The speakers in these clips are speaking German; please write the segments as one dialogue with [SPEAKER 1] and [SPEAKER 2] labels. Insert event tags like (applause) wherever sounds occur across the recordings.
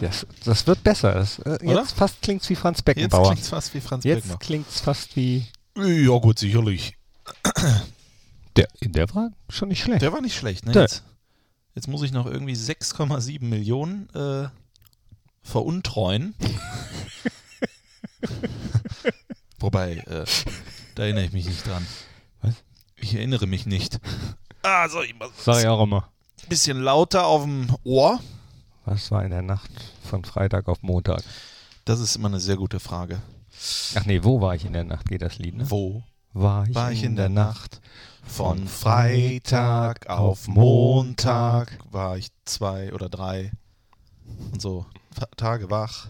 [SPEAKER 1] Das, das wird besser. Das, äh, jetzt fast klingt's wie Franz
[SPEAKER 2] Jetzt
[SPEAKER 1] Beckenbauer.
[SPEAKER 2] klingt fast wie Franz
[SPEAKER 1] Jetzt
[SPEAKER 2] Beckenbauer.
[SPEAKER 1] klingt's fast wie.
[SPEAKER 2] Ja gut, sicherlich.
[SPEAKER 1] Der, der war schon nicht schlecht.
[SPEAKER 2] Der war nicht schlecht, ne? Jetzt, jetzt muss ich noch irgendwie 6,7 Millionen äh, veruntreuen. (laughs) Wobei, äh, da erinnere ich mich nicht dran.
[SPEAKER 1] Was?
[SPEAKER 2] Ich erinnere mich nicht. (laughs) Ah, soll ich mal
[SPEAKER 1] Sag ich auch immer.
[SPEAKER 2] bisschen lauter auf dem Ohr?
[SPEAKER 1] Was war in der Nacht von Freitag auf Montag?
[SPEAKER 2] Das ist immer eine sehr gute Frage.
[SPEAKER 1] Ach nee, wo war ich in der Nacht, geht das Lied, ne?
[SPEAKER 2] Wo
[SPEAKER 1] War ich,
[SPEAKER 2] war ich in der Nacht? Von Freitag auf Montag war ich zwei oder drei und so Ta- Tage wach.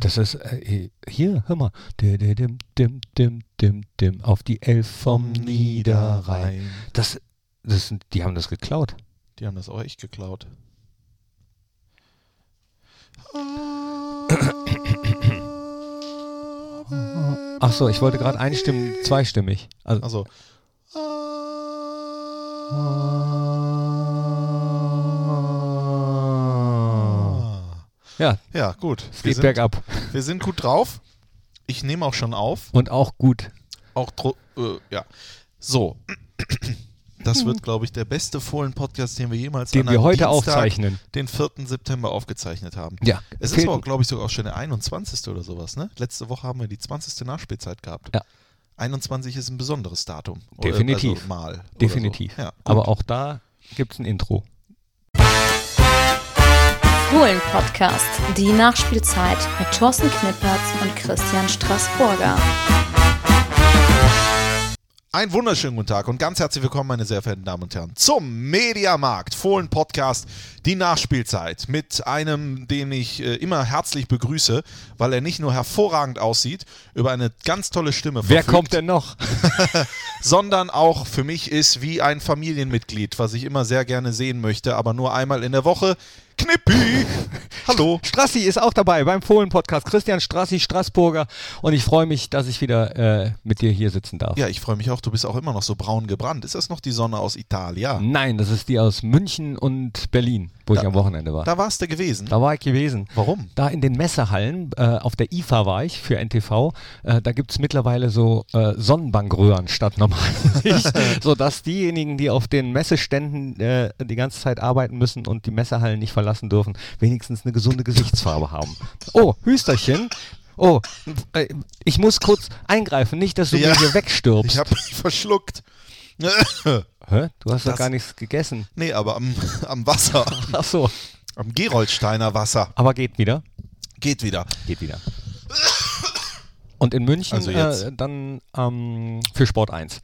[SPEAKER 1] Das ist, äh, hier, hör mal. Dim, dim, dim, dim, dim, dim, auf die Elf vom Niederrhein. Das, das sind, die haben das geklaut.
[SPEAKER 2] Die haben das auch echt geklaut.
[SPEAKER 1] Ach so, ich wollte gerade einstimmen, zweistimmig. Also,
[SPEAKER 2] Also.
[SPEAKER 1] ja,
[SPEAKER 2] Ja, gut.
[SPEAKER 1] es
[SPEAKER 2] Wir
[SPEAKER 1] geht
[SPEAKER 2] sind,
[SPEAKER 1] bergab.
[SPEAKER 2] wir sind gut drauf. Ich nehme auch schon auf.
[SPEAKER 1] Und auch gut.
[SPEAKER 2] Auch äh, ja. So. Das wird, glaube ich, der beste Fohlen-Podcast, den wir jemals
[SPEAKER 1] Den
[SPEAKER 2] an
[SPEAKER 1] wir heute
[SPEAKER 2] Dienstag,
[SPEAKER 1] aufzeichnen.
[SPEAKER 2] den 4. September aufgezeichnet haben.
[SPEAKER 1] Ja,
[SPEAKER 2] Es ist aber, glaube ich, sogar auch schon der 21. oder sowas, ne? Letzte Woche haben wir die 20. Nachspielzeit gehabt.
[SPEAKER 1] Ja.
[SPEAKER 2] 21 ist ein besonderes Datum. Oder-
[SPEAKER 1] Definitiv.
[SPEAKER 2] Also mal. oder
[SPEAKER 1] definitiv.
[SPEAKER 2] So. Ja.
[SPEAKER 1] Aber auch da gibt es ein Intro.
[SPEAKER 3] Fohlen-Podcast, die Nachspielzeit mit Thorsten Knippertz und Christian Straßburger.
[SPEAKER 2] Einen wunderschönen guten Tag und ganz herzlich willkommen, meine sehr verehrten Damen und Herren, zum Mediamarkt Fohlen Podcast, die Nachspielzeit mit einem, den ich äh, immer herzlich begrüße, weil er nicht nur hervorragend aussieht, über eine ganz tolle Stimme
[SPEAKER 1] Wer
[SPEAKER 2] verfügt,
[SPEAKER 1] kommt denn noch? (laughs)
[SPEAKER 2] sondern auch für mich ist wie ein Familienmitglied, was ich immer sehr gerne sehen möchte, aber nur einmal in der Woche. Knippi! Hallo!
[SPEAKER 1] Strassi ist auch dabei beim Fohlen-Podcast. Christian Strassi, Straßburger. Und ich freue mich, dass ich wieder äh, mit dir hier sitzen darf.
[SPEAKER 2] Ja, ich freue mich auch, du bist auch immer noch so braun gebrannt. Ist das noch die Sonne aus Italien?
[SPEAKER 1] Nein, das ist die aus München und Berlin, wo ich
[SPEAKER 2] Da-
[SPEAKER 1] am Wochenende war. Da,
[SPEAKER 2] Da warst du gewesen.
[SPEAKER 1] war ich gewesen.
[SPEAKER 2] Warum?
[SPEAKER 1] Da in den Messehallen, äh, auf der IFA war ich für NTV, äh, da gibt es mittlerweile so äh, Sonnenbankröhren statt normalerweise, (laughs) sodass diejenigen, die auf den Messeständen äh, die ganze Zeit arbeiten müssen und die Messehallen nicht verlassen dürfen, wenigstens eine gesunde Gesichtsfarbe haben. Oh, Hüsterchen. Oh, äh, ich muss kurz eingreifen, nicht, dass du
[SPEAKER 2] Ja.
[SPEAKER 1] mir hier wegstirbst.
[SPEAKER 2] Ich habe mich verschluckt. (laughs)
[SPEAKER 1] Hä? Du hast doch
[SPEAKER 2] Das-
[SPEAKER 1] gar nichts gegessen.
[SPEAKER 2] nee, aber am, am Wasser, (laughs)
[SPEAKER 1] Ach so,
[SPEAKER 2] am Geroldsteiner Wasser.
[SPEAKER 1] aber geht wieder.
[SPEAKER 2] Geht wieder.
[SPEAKER 1] Geht wieder. Und in München
[SPEAKER 2] Also
[SPEAKER 1] äh, dann ähm, für Sport 1.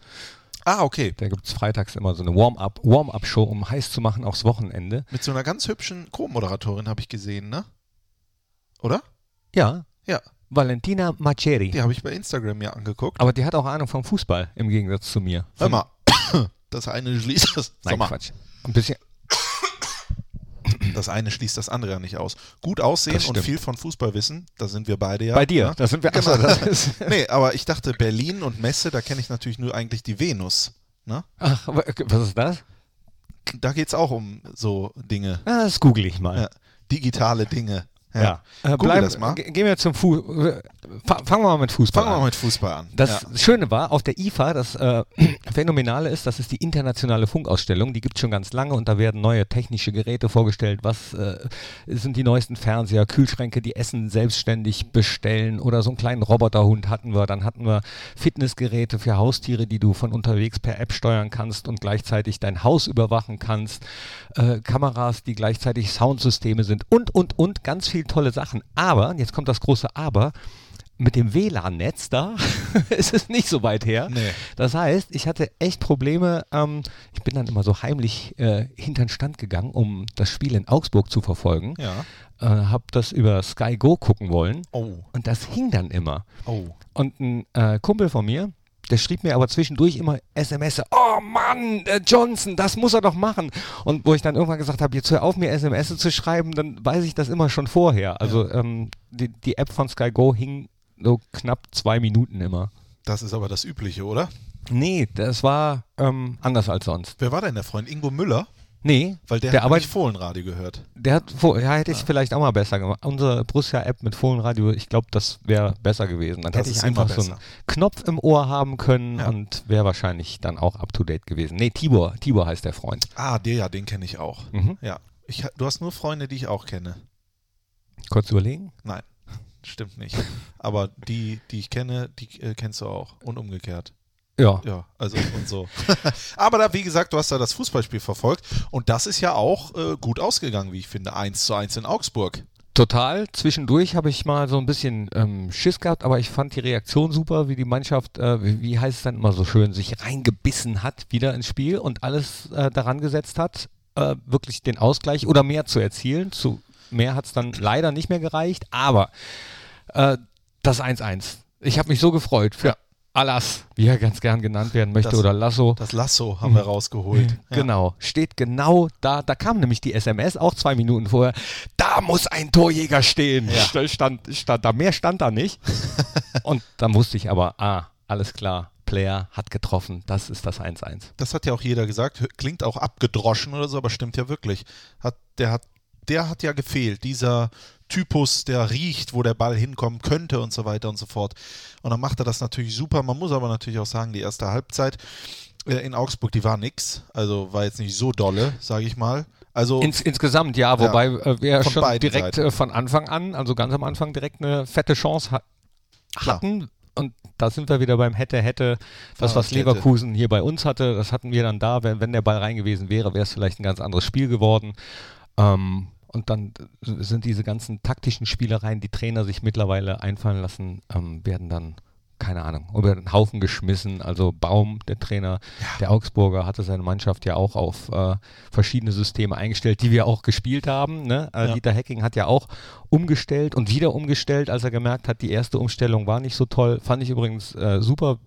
[SPEAKER 2] Ah, okay.
[SPEAKER 1] Da gibt es freitags immer so eine Warm-up, Warm-up-Show, um heiß zu machen aufs Wochenende.
[SPEAKER 2] Mit so einer ganz hübschen Co-Moderatorin habe ich gesehen, ne? Oder?
[SPEAKER 1] Ja,
[SPEAKER 2] Ja,
[SPEAKER 1] Valentina Maceri.
[SPEAKER 2] die habe ich bei Instagram ja angeguckt.
[SPEAKER 1] Aber die hat auch Ahnung vom Fußball, im Gegensatz zu mir.
[SPEAKER 2] Hör mal, (coughs) das eine schließt das.
[SPEAKER 1] Nein, Quatsch. Ein bisschen.
[SPEAKER 2] Das eine schließt das andere ja nicht aus. Gut aussehen und viel von Fußball wissen, da sind wir beide ja.
[SPEAKER 1] Bei dir,
[SPEAKER 2] Ne?
[SPEAKER 1] da sind wir.
[SPEAKER 2] Genau.
[SPEAKER 1] Achso, (laughs) das ist,
[SPEAKER 2] Nee, aber ich dachte Berlin und Messe, da kenne ich natürlich nur eigentlich die Venus. Ne?
[SPEAKER 1] ach, wa- was ist das?
[SPEAKER 2] Da geht es auch um so Dinge.
[SPEAKER 1] Ah, das google ich mal.
[SPEAKER 2] Ja. Digitale Dinge.
[SPEAKER 1] Ja. Äh,
[SPEAKER 2] Google
[SPEAKER 1] bleiben-
[SPEAKER 2] das mal.
[SPEAKER 1] ge- Gehen wir zum Fußball. Fangen wir mal mit Fußball
[SPEAKER 2] Fangen wir
[SPEAKER 1] an.
[SPEAKER 2] mal mit Fußball an.
[SPEAKER 1] Das
[SPEAKER 2] ja.
[SPEAKER 1] Schöne war, auf der IFA, das äh, (clears throat) Phänomenale ist, das ist die internationale Funkausstellung, die gibt es schon ganz lange und da werden neue technische Geräte vorgestellt. Was äh, sind die neuesten Fernseher, Kühlschränke, die Essen selbstständig bestellen oder so einen kleinen Roboterhund hatten wir. Dann hatten wir Fitnessgeräte für Haustiere, die du von unterwegs per App steuern kannst und gleichzeitig dein Haus überwachen kannst. Äh, Kameras, die gleichzeitig Soundsysteme sind und, und, und ganz viel tolle Sachen. Aber, jetzt kommt das große Aber, mit dem WLAN-Netz da (laughs) ist es nicht so weit her.
[SPEAKER 2] Nee.
[SPEAKER 1] Das heißt, ich hatte echt Probleme. Ähm, ich bin dann immer so heimlich äh, hinter den Stand gegangen, um das Spiel in Augsburg zu verfolgen.
[SPEAKER 2] Ja.
[SPEAKER 1] Äh, hab das über Sky Go gucken wollen
[SPEAKER 2] Oh.
[SPEAKER 1] und das hing dann immer.
[SPEAKER 2] Oh.
[SPEAKER 1] Und ein äh, Kumpel von mir, der schrieb mir aber zwischendurch immer SMS, oh Mann, äh, Johnson, das muss er doch machen. Und wo ich dann irgendwann gesagt habe, jetzt hör auf mir SMS zu schreiben, dann weiß ich das immer schon vorher. Also ähm, die, die App von Sky Go hing so knapp zwei Minuten immer.
[SPEAKER 2] Das ist aber das Übliche, oder?
[SPEAKER 1] Nee, das war ähm, anders als sonst.
[SPEAKER 2] Wer war denn der Freund? Ingo Müller? Nee, weil der, der hat nicht Fohlenradio gehört.
[SPEAKER 1] Der hat, ja, hätte ich ja. vielleicht auch mal besser gemacht. Unsere Borussia-App mit Fohlenradio, ich glaube, das wäre besser gewesen. Dann das hätte ich einfach so einen Knopf im Ohr haben können ja. und wäre wahrscheinlich dann auch up to date gewesen. Nee, Tibor, Tibor heißt der Freund.
[SPEAKER 2] Ah, der ja, den kenne ich auch. Mhm. Ja. Ich, du hast nur Freunde, die ich auch kenne.
[SPEAKER 1] Kurz überlegen?
[SPEAKER 2] Nein, (laughs) stimmt nicht. Aber die, die ich kenne, die äh, kennst du auch. Und umgekehrt.
[SPEAKER 1] Ja.
[SPEAKER 2] Ja, also und so. (laughs) Aber da, wie gesagt, du hast da das Fußballspiel verfolgt und das ist ja auch äh, gut ausgegangen, wie ich finde. 1 zu 1 in Augsburg.
[SPEAKER 1] Total. Zwischendurch habe ich mal so ein bisschen ähm, Schiss gehabt, aber ich fand die Reaktion super, wie die Mannschaft, äh, wie, wie, heißt es dann immer so schön, sich reingebissen hat wieder ins Spiel und alles äh, daran gesetzt hat, äh, wirklich den Ausgleich oder mehr zu erzielen. Zu mehr hat es dann leider nicht mehr gereicht, aber äh, das 1-1. Ich habe mich so gefreut für ja. Alas, wie er ganz gern genannt werden möchte, das, oder Lasso.
[SPEAKER 2] Das Lasso haben wir rausgeholt. (laughs)
[SPEAKER 1] Ja. Genau, steht genau da. Da kam nämlich die SMS auch zwei Minuten vorher. Da muss ein Torjäger stehen. Ja. Stand, stand da, mehr stand da nicht. (laughs) Und da musste ich aber, ah, alles klar, Player hat getroffen. Das ist das 1-1.
[SPEAKER 2] Das hat ja auch jeder gesagt. Klingt auch abgedroschen oder so, aber stimmt ja wirklich. Hat, der, hat, der hat ja gefehlt. Dieser Typus, der riecht, wo der Ball hinkommen könnte und so weiter und so fort. Und dann macht er das natürlich super. Man muss aber natürlich auch sagen, die erste Halbzeit äh, in Augsburg, die war nix. Also war jetzt nicht so dolle, sage ich mal. Also
[SPEAKER 1] Ins, insgesamt ja, wobei ja, äh, wir schon direkt äh, von Anfang an, also ganz am Anfang direkt eine fette Chance ha hatten. Und da sind wir wieder beim hätte, hätte, das, was Leverkusen hier bei uns hatte, das hatten wir dann da. Wenn, wenn der Ball rein gewesen wäre, wäre es vielleicht ein ganz anderes Spiel geworden. Ähm, und dann sind diese ganzen taktischen Spielereien, die Trainer sich mittlerweile einfallen lassen, ähm, werden dann, keine Ahnung, über den Haufen geschmissen. Also Baum, der Trainer ja. der Augsburger, hatte seine Mannschaft ja auch auf äh, verschiedene Systeme eingestellt, die wir auch gespielt haben. Ne? Äh, ja. Dieter Hecking hat ja auch umgestellt und wieder umgestellt, als er gemerkt hat, die erste Umstellung war nicht so toll. Fand ich übrigens äh, super,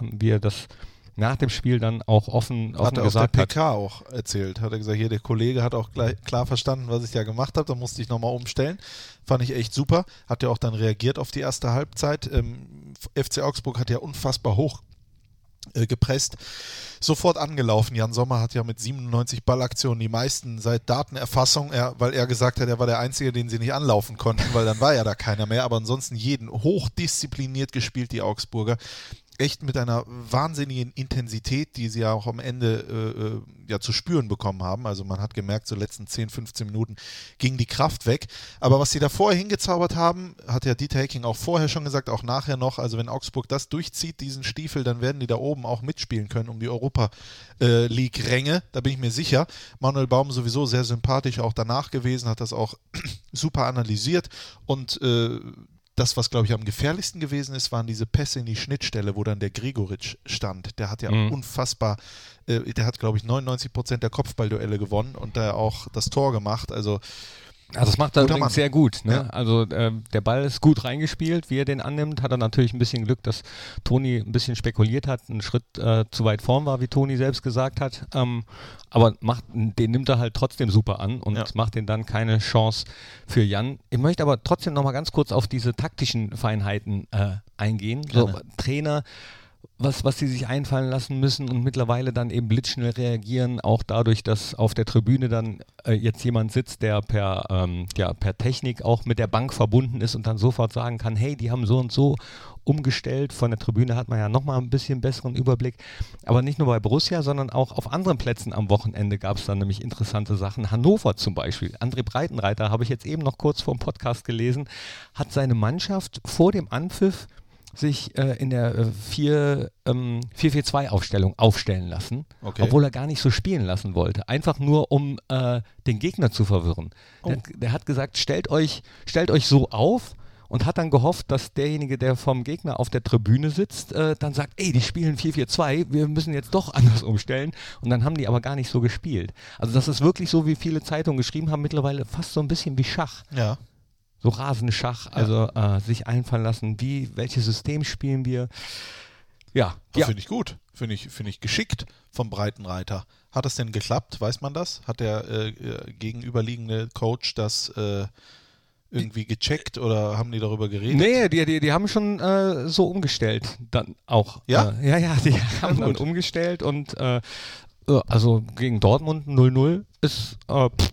[SPEAKER 1] wie er das nach dem Spiel dann auch offen, offen
[SPEAKER 2] hat er
[SPEAKER 1] gesagt
[SPEAKER 2] auf der PK hat. auch erzählt. Hat er gesagt, hier der Kollege hat auch gleich, klar verstanden, was ich ja gemacht habe. Da musste ich nochmal umstellen. Fand ich echt super. Hat ja auch dann reagiert auf die erste Halbzeit. Ähm, FC Augsburg hat ja unfassbar hoch äh, gepresst. Sofort angelaufen. Jan Sommer hat ja mit 97 Ballaktionen die meisten seit Datenerfassung, er, weil er gesagt hat, er war der Einzige, den sie nicht anlaufen konnten, weil dann war ja da keiner mehr. Aber ansonsten jeden hochdiszipliniert gespielt, die Augsburger echt mit einer wahnsinnigen Intensität, die sie ja auch am Ende äh, äh ja zu spüren bekommen haben. Also man hat gemerkt, so letzten 10, 15 Minuten ging die Kraft weg. Aber was sie da vorher hingezaubert haben, hat ja Dieter Hecking auch vorher schon gesagt, auch nachher noch. Also wenn Augsburg das durchzieht, diesen Stiefel, dann werden die da oben auch mitspielen können um die Europa äh, League-Ränge. Da bin ich mir sicher. Manuel Baum sowieso sehr sympathisch auch danach gewesen, hat das auch (clears throat) super analysiert und äh, das, was glaube ich am gefährlichsten gewesen ist, waren diese Pässe in die Schnittstelle, wo dann der Gregoritsch stand. Der hat ja mhm. unfassbar, äh, der hat glaube ich 99 Prozent der Kopfballduelle gewonnen und da auch das Tor gemacht. Also
[SPEAKER 1] also das macht er übrigens Mann. sehr gut. Ne? Ja. Also äh, der Ball ist gut reingespielt, wie er den annimmt. Hat er natürlich ein bisschen Glück, dass Toni ein bisschen spekuliert hat, einen Schritt äh, zu weit vorn war, wie Toni selbst gesagt hat. Ähm, aber macht, den nimmt er halt trotzdem super an und ja. macht den dann keine Chance für Jan. Ich möchte aber trotzdem nochmal ganz kurz auf diese taktischen Feinheiten äh, eingehen. So, Trainer was, was sie sich einfallen lassen müssen und mittlerweile dann eben blitzschnell reagieren, auch dadurch, dass auf der Tribüne dann äh, jetzt jemand sitzt, der per, ähm, ja, per Technik auch mit der Bank verbunden ist und dann sofort sagen kann, hey, die haben so und so umgestellt. Von der Tribüne hat man ja nochmal ein bisschen besseren Überblick. Aber nicht nur bei Borussia, sondern auch auf anderen Plätzen am Wochenende gab es dann nämlich interessante Sachen. Hannover zum Beispiel. André Breitenreiter, habe ich jetzt eben noch kurz vor dem Podcast gelesen, hat seine Mannschaft vor dem Anpfiff sich äh, in der äh, 4, ähm, 4-4-2-Aufstellung aufstellen lassen, okay. obwohl er gar nicht so spielen lassen wollte. Einfach nur, um äh, den Gegner zu verwirren. Oh. Der, der, hat gesagt, stellt euch, stellt euch so auf und hat dann gehofft, dass derjenige, der vom Gegner auf der Tribüne sitzt, äh, dann sagt, ey, die spielen 4-4-2, wir müssen jetzt doch (laughs) anders umstellen. Und dann haben die aber gar nicht so gespielt. Also das ist wirklich so, wie viele Zeitungen geschrieben haben, mittlerweile fast so ein bisschen wie Schach.
[SPEAKER 2] Ja
[SPEAKER 1] so Rasenschach, also ja. äh, sich einfallen lassen, wie, welches System spielen wir. Ja.
[SPEAKER 2] Das
[SPEAKER 1] ja.
[SPEAKER 2] finde ich gut. Finde ich, find ich geschickt vom Breitenreiter. Hat das denn geklappt? Weiß man das? Hat der äh, äh gegenüberliegende Coach das äh, irgendwie gecheckt oder haben die darüber geredet?
[SPEAKER 1] Nee, die, die, die haben schon äh, so umgestellt dann auch.
[SPEAKER 2] Ja?
[SPEAKER 1] Äh, ja, ja, die (laughs) haben dann umgestellt und äh, Also gegen Dortmund 0-0 ist pff,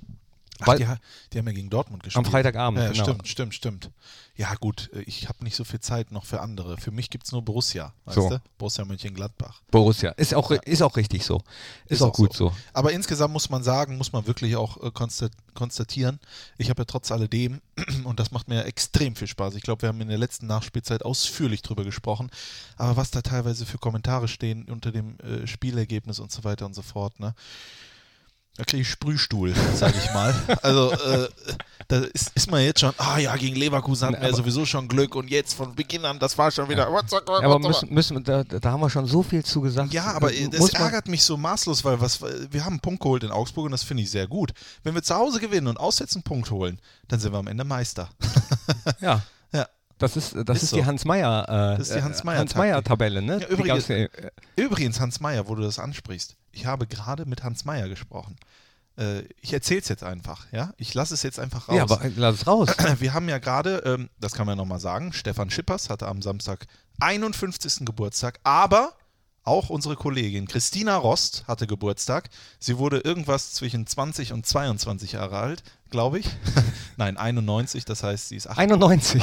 [SPEAKER 2] Ach, die, die haben ja gegen Dortmund gespielt.
[SPEAKER 1] am Freitagabend.
[SPEAKER 2] Ja,
[SPEAKER 1] genau.
[SPEAKER 2] stimmt, stimmt, stimmt. Ja, gut, äh, ich habe nicht so viel Zeit noch für andere. Für mich gibt es nur Borussia, weißt
[SPEAKER 1] So.
[SPEAKER 2] du? Borussia Mönchengladbach.
[SPEAKER 1] Borussia. Ist auch, ist auch richtig so. Ist, auch gut so.
[SPEAKER 2] Aber insgesamt muss man sagen, muss man wirklich auch äh, konstat konstatieren, ich habe ja trotz alledem, (clears throat) und das macht mir extrem viel Spaß, ich glaube, wir haben in der letzten Nachspielzeit ausführlich drüber gesprochen, aber was da teilweise für Kommentare stehen unter dem äh, Spielergebnis und so weiter und so fort, ne? Da kriege ich Sprühstuhl, sage ich mal. (laughs) Also äh, da ist, ist man jetzt schon, ah ja, gegen Leverkusen hatten wir sowieso schon Glück und jetzt von Beginn an, das war schon wieder.
[SPEAKER 1] Ja, aber müssen, müssen, da, da haben wir schon so viel zu gesagt.
[SPEAKER 2] Ja, aber
[SPEAKER 1] Äh,
[SPEAKER 2] das ärgert mich so maßlos, weil was, wir haben einen Punkt geholt in Augsburg und das finde ich sehr gut. Wenn wir zu Hause gewinnen und auswärts einen Punkt holen, dann sind wir am Ende Meister.
[SPEAKER 1] Ja. (laughs)
[SPEAKER 2] Ja.
[SPEAKER 1] Das ist, das
[SPEAKER 2] Ist
[SPEAKER 1] ist,
[SPEAKER 2] so.
[SPEAKER 1] die Hans-Meyer äh,
[SPEAKER 2] Das ist die
[SPEAKER 1] äh,
[SPEAKER 2] Hans-Meyer-Taktik.
[SPEAKER 1] Hans-Meyer-Tabelle, ne?
[SPEAKER 2] Ja, übrigens-
[SPEAKER 1] ja, äh,
[SPEAKER 2] Übrigens, Hans Meyer, wo du das ansprichst, ich habe gerade mit Hans Meyer gesprochen. Äh, ich erzähle es jetzt einfach, ja? Ich lasse es jetzt einfach raus.
[SPEAKER 1] ja, aber lass es raus. (clears throat)
[SPEAKER 2] wir haben ja gerade, ähm, das kann man nochmal sagen, Stefan Schippers hatte am Samstag 51. Geburtstag, aber auch unsere Kollegin Christina Rost hatte Geburtstag. Sie wurde irgendwas zwischen 20 und 22 Jahre alt, glaube ich. (laughs) Nein, 91, das heißt, sie ist 8
[SPEAKER 1] 91.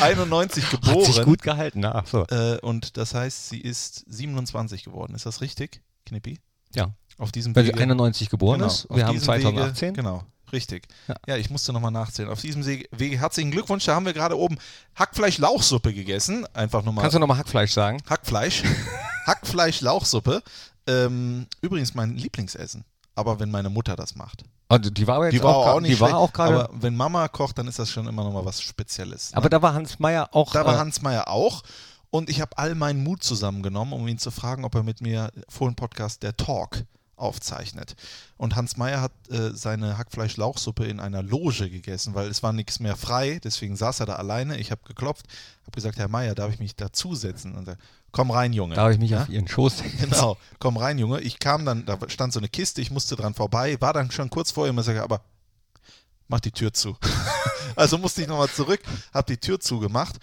[SPEAKER 2] 91
[SPEAKER 1] Hat sich
[SPEAKER 2] geboren.
[SPEAKER 1] gut gehalten. Ach so.
[SPEAKER 2] Äh, und das heißt, sie ist 27 geworden. Ist das richtig, Knippi?
[SPEAKER 1] Ja.
[SPEAKER 2] Auf diesem
[SPEAKER 1] Weil sie
[SPEAKER 2] Wege.
[SPEAKER 1] 91 geboren
[SPEAKER 2] Genau,
[SPEAKER 1] ist. Wir haben
[SPEAKER 2] diesem
[SPEAKER 1] 2018.
[SPEAKER 2] Wege, genau, richtig.
[SPEAKER 1] Ja.
[SPEAKER 2] Ja, ich musste nochmal nachzählen. Auf diesem Se- Wege herzlichen Glückwunsch. Da haben wir gerade oben Hackfleisch-Lauchsuppe gegessen. Einfach nochmal
[SPEAKER 1] Kannst du nochmal Hackfleisch sagen?
[SPEAKER 2] Hackfleisch. (laughs) Hackfleisch-Lauchsuppe. Ähm, übrigens mein Lieblingsessen. Aber wenn meine Mutter das macht.
[SPEAKER 1] Oh, die war aber jetzt
[SPEAKER 2] Die war
[SPEAKER 1] auch,
[SPEAKER 2] auch, nicht
[SPEAKER 1] die war
[SPEAKER 2] schlecht,
[SPEAKER 1] auch gerade.
[SPEAKER 2] Aber wenn Mama kocht, dann ist das schon immer nochmal was Spezielles. ne?
[SPEAKER 1] Aber da war Hans Meyer auch.
[SPEAKER 2] Da war
[SPEAKER 1] äh,
[SPEAKER 2] Hans Meyer auch. Und ich habe all meinen Mut zusammengenommen, um ihn zu fragen, ob er mit mir vor dem Podcast der Talk aufzeichnet. Und Hans Meyer hat äh, seine Hackfleisch-Lauchsuppe in einer Loge gegessen, weil es war nichts mehr frei. Deswegen saß er da alleine. Ich habe geklopft, habe gesagt, Herr Meyer, darf ich mich dazusetzen? Und er, komm rein, Junge.
[SPEAKER 1] darf ich mich
[SPEAKER 2] ja?
[SPEAKER 1] auf ihren Schoß?
[SPEAKER 2] Genau, komm rein, Junge. Ich kam dann, da stand so eine Kiste, ich musste dran vorbei, war dann schon kurz vor ihm und sage, aber mach die Tür zu. (laughs) also musste ich nochmal zurück, habe die Tür zugemacht.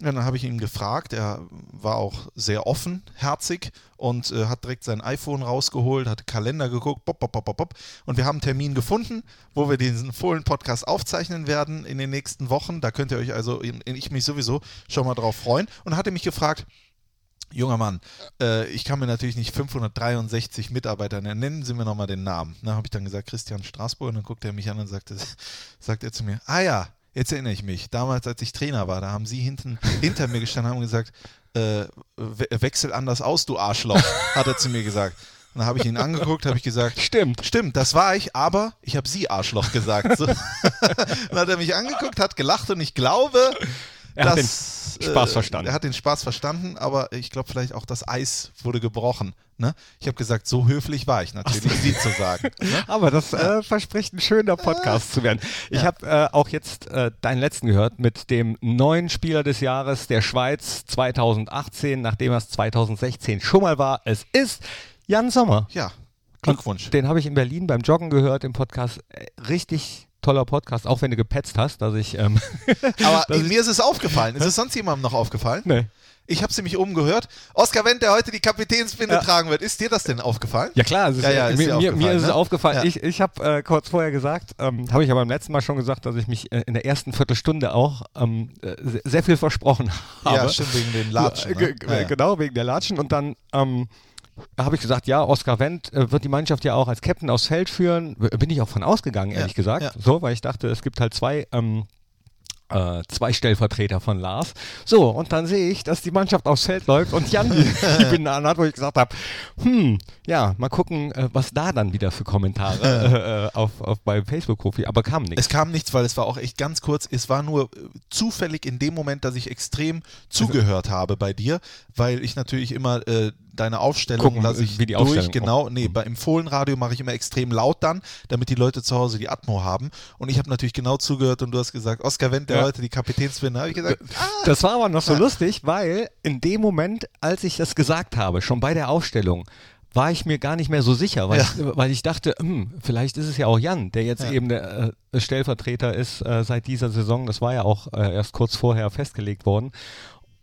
[SPEAKER 2] Ja, dann habe ich ihn gefragt, er war auch sehr offenherzig und äh, hat direkt sein iPhone rausgeholt, hat Kalender geguckt, bop, bop, bop, bop, bop. und wir haben einen Termin gefunden, wo wir diesen Fohlen-Podcast aufzeichnen werden in den nächsten Wochen. Da könnt ihr euch also, ich mich sowieso schon mal drauf freuen und hatte mich gefragt, Junger Mann, äh, ich kann mir natürlich nicht 563 Mitarbeiter nennen. Nennen Sie mir nochmal den Namen. Da habe ich dann gesagt, Christian Straßburg. Und dann guckt er mich an und sagte, sagt er zu mir, ah ja, jetzt erinnere ich mich. Damals, als ich Trainer war, da haben Sie hinten, hinter mir gestanden und haben gesagt, äh, we wechsel anders aus, du Arschloch, hat er zu mir gesagt. Und dann habe ich ihn angeguckt, habe ich gesagt,
[SPEAKER 1] Stimmt.
[SPEAKER 2] Stimmt, das war ich, aber ich habe sie Arschloch gesagt. So. (laughs) Dann hat er mich angeguckt, hat gelacht und ich glaube,
[SPEAKER 1] Er hat den Spaß
[SPEAKER 2] äh,
[SPEAKER 1] verstanden.
[SPEAKER 2] Er hat den Spaß verstanden, aber ich glaube vielleicht auch das Eis wurde gebrochen. Ne? Ich habe gesagt, so höflich war ich natürlich, sie zu sagen. (laughs) Ne?
[SPEAKER 1] Aber das äh, verspricht ein schöner Podcast zu werden. Ich
[SPEAKER 2] Ja.
[SPEAKER 1] habe äh, auch jetzt äh, deinen letzten gehört mit dem neuen Spieler des Jahres der Schweiz 2018, nachdem er es 2016 schon mal war. Es ist Jan Sommer.
[SPEAKER 2] Ja, Glückwunsch.
[SPEAKER 1] Den habe ich in Berlin beim Joggen gehört im Podcast. Äh, Richtig toller Podcast, auch wenn du gepetzt hast, dass ich. Ähm, (laughs)
[SPEAKER 2] Aber (laughs)
[SPEAKER 1] dass ich-
[SPEAKER 2] mir ist es aufgefallen. Ist es sonst jemandem noch aufgefallen?
[SPEAKER 1] nee.
[SPEAKER 2] Ich habe es nämlich oben gehört. Oskar Wendt, der heute die Kapitänsbinde
[SPEAKER 1] Ja.
[SPEAKER 2] tragen wird. Ist dir das denn aufgefallen?
[SPEAKER 1] Ja klar, es ist,
[SPEAKER 2] Ja, ja, ist
[SPEAKER 1] mir, mir, mir ist es
[SPEAKER 2] ne?
[SPEAKER 1] aufgefallen.
[SPEAKER 2] Ja.
[SPEAKER 1] Ich, ich habe äh, kurz vorher gesagt, ähm, habe ich aber beim letzten Mal schon gesagt, dass ich mich äh, in der ersten Viertelstunde auch ähm, äh, sehr, sehr viel versprochen habe.
[SPEAKER 2] Ja, stimmt, wegen den Latschen. (laughs) Ne?
[SPEAKER 1] Genau, wegen der Latschen. Und dann ähm, habe ich gesagt, ja, Oskar Wendt äh, wird die Mannschaft ja auch als Captain aufs Feld führen. Bin ich auch von ausgegangen, ehrlich
[SPEAKER 2] Ja,
[SPEAKER 1] gesagt.
[SPEAKER 2] ja.
[SPEAKER 1] So, weil ich dachte, es gibt halt zwei. Ähm, äh, zwei Stellvertreter von Lars. So, und dann sehe ich, dass die Mannschaft aufs Feld läuft und Jan die, (laughs) die Binde anhat, wo ich gesagt habe, hm, ja, mal gucken, äh, was da dann wieder für Kommentare (laughs) äh, auf, auf bei Facebook-Profi, aber kam nichts.
[SPEAKER 2] Es kam nichts, weil es war auch echt ganz kurz. Es war nur äh, zufällig in dem Moment, dass ich extrem zugehört habe bei dir, weil ich natürlich immer äh, deine Aufstellung
[SPEAKER 1] Gucken,
[SPEAKER 2] lasse ich
[SPEAKER 1] wie die
[SPEAKER 2] durch. Genau, nee, bei, im Fohlenradio mache ich immer extrem laut dann, damit die Leute zu Hause die Atmo haben. Und ich habe natürlich genau zugehört und du hast gesagt, Oskar Wendt, der
[SPEAKER 1] Ja.
[SPEAKER 2] heute die Kapitänsbinde, habe ich gesagt, ah,
[SPEAKER 1] Das war aber noch so lustig, weil in dem Moment, als ich das gesagt habe, schon bei der Aufstellung, war ich mir gar nicht mehr so sicher, weil,
[SPEAKER 2] Ja.
[SPEAKER 1] ich, weil ich dachte, hm, vielleicht ist es ja auch Jan, der jetzt
[SPEAKER 2] Ja.
[SPEAKER 1] eben der äh, Stellvertreter ist äh, seit dieser Saison. Das war ja auch äh, erst kurz vorher festgelegt worden.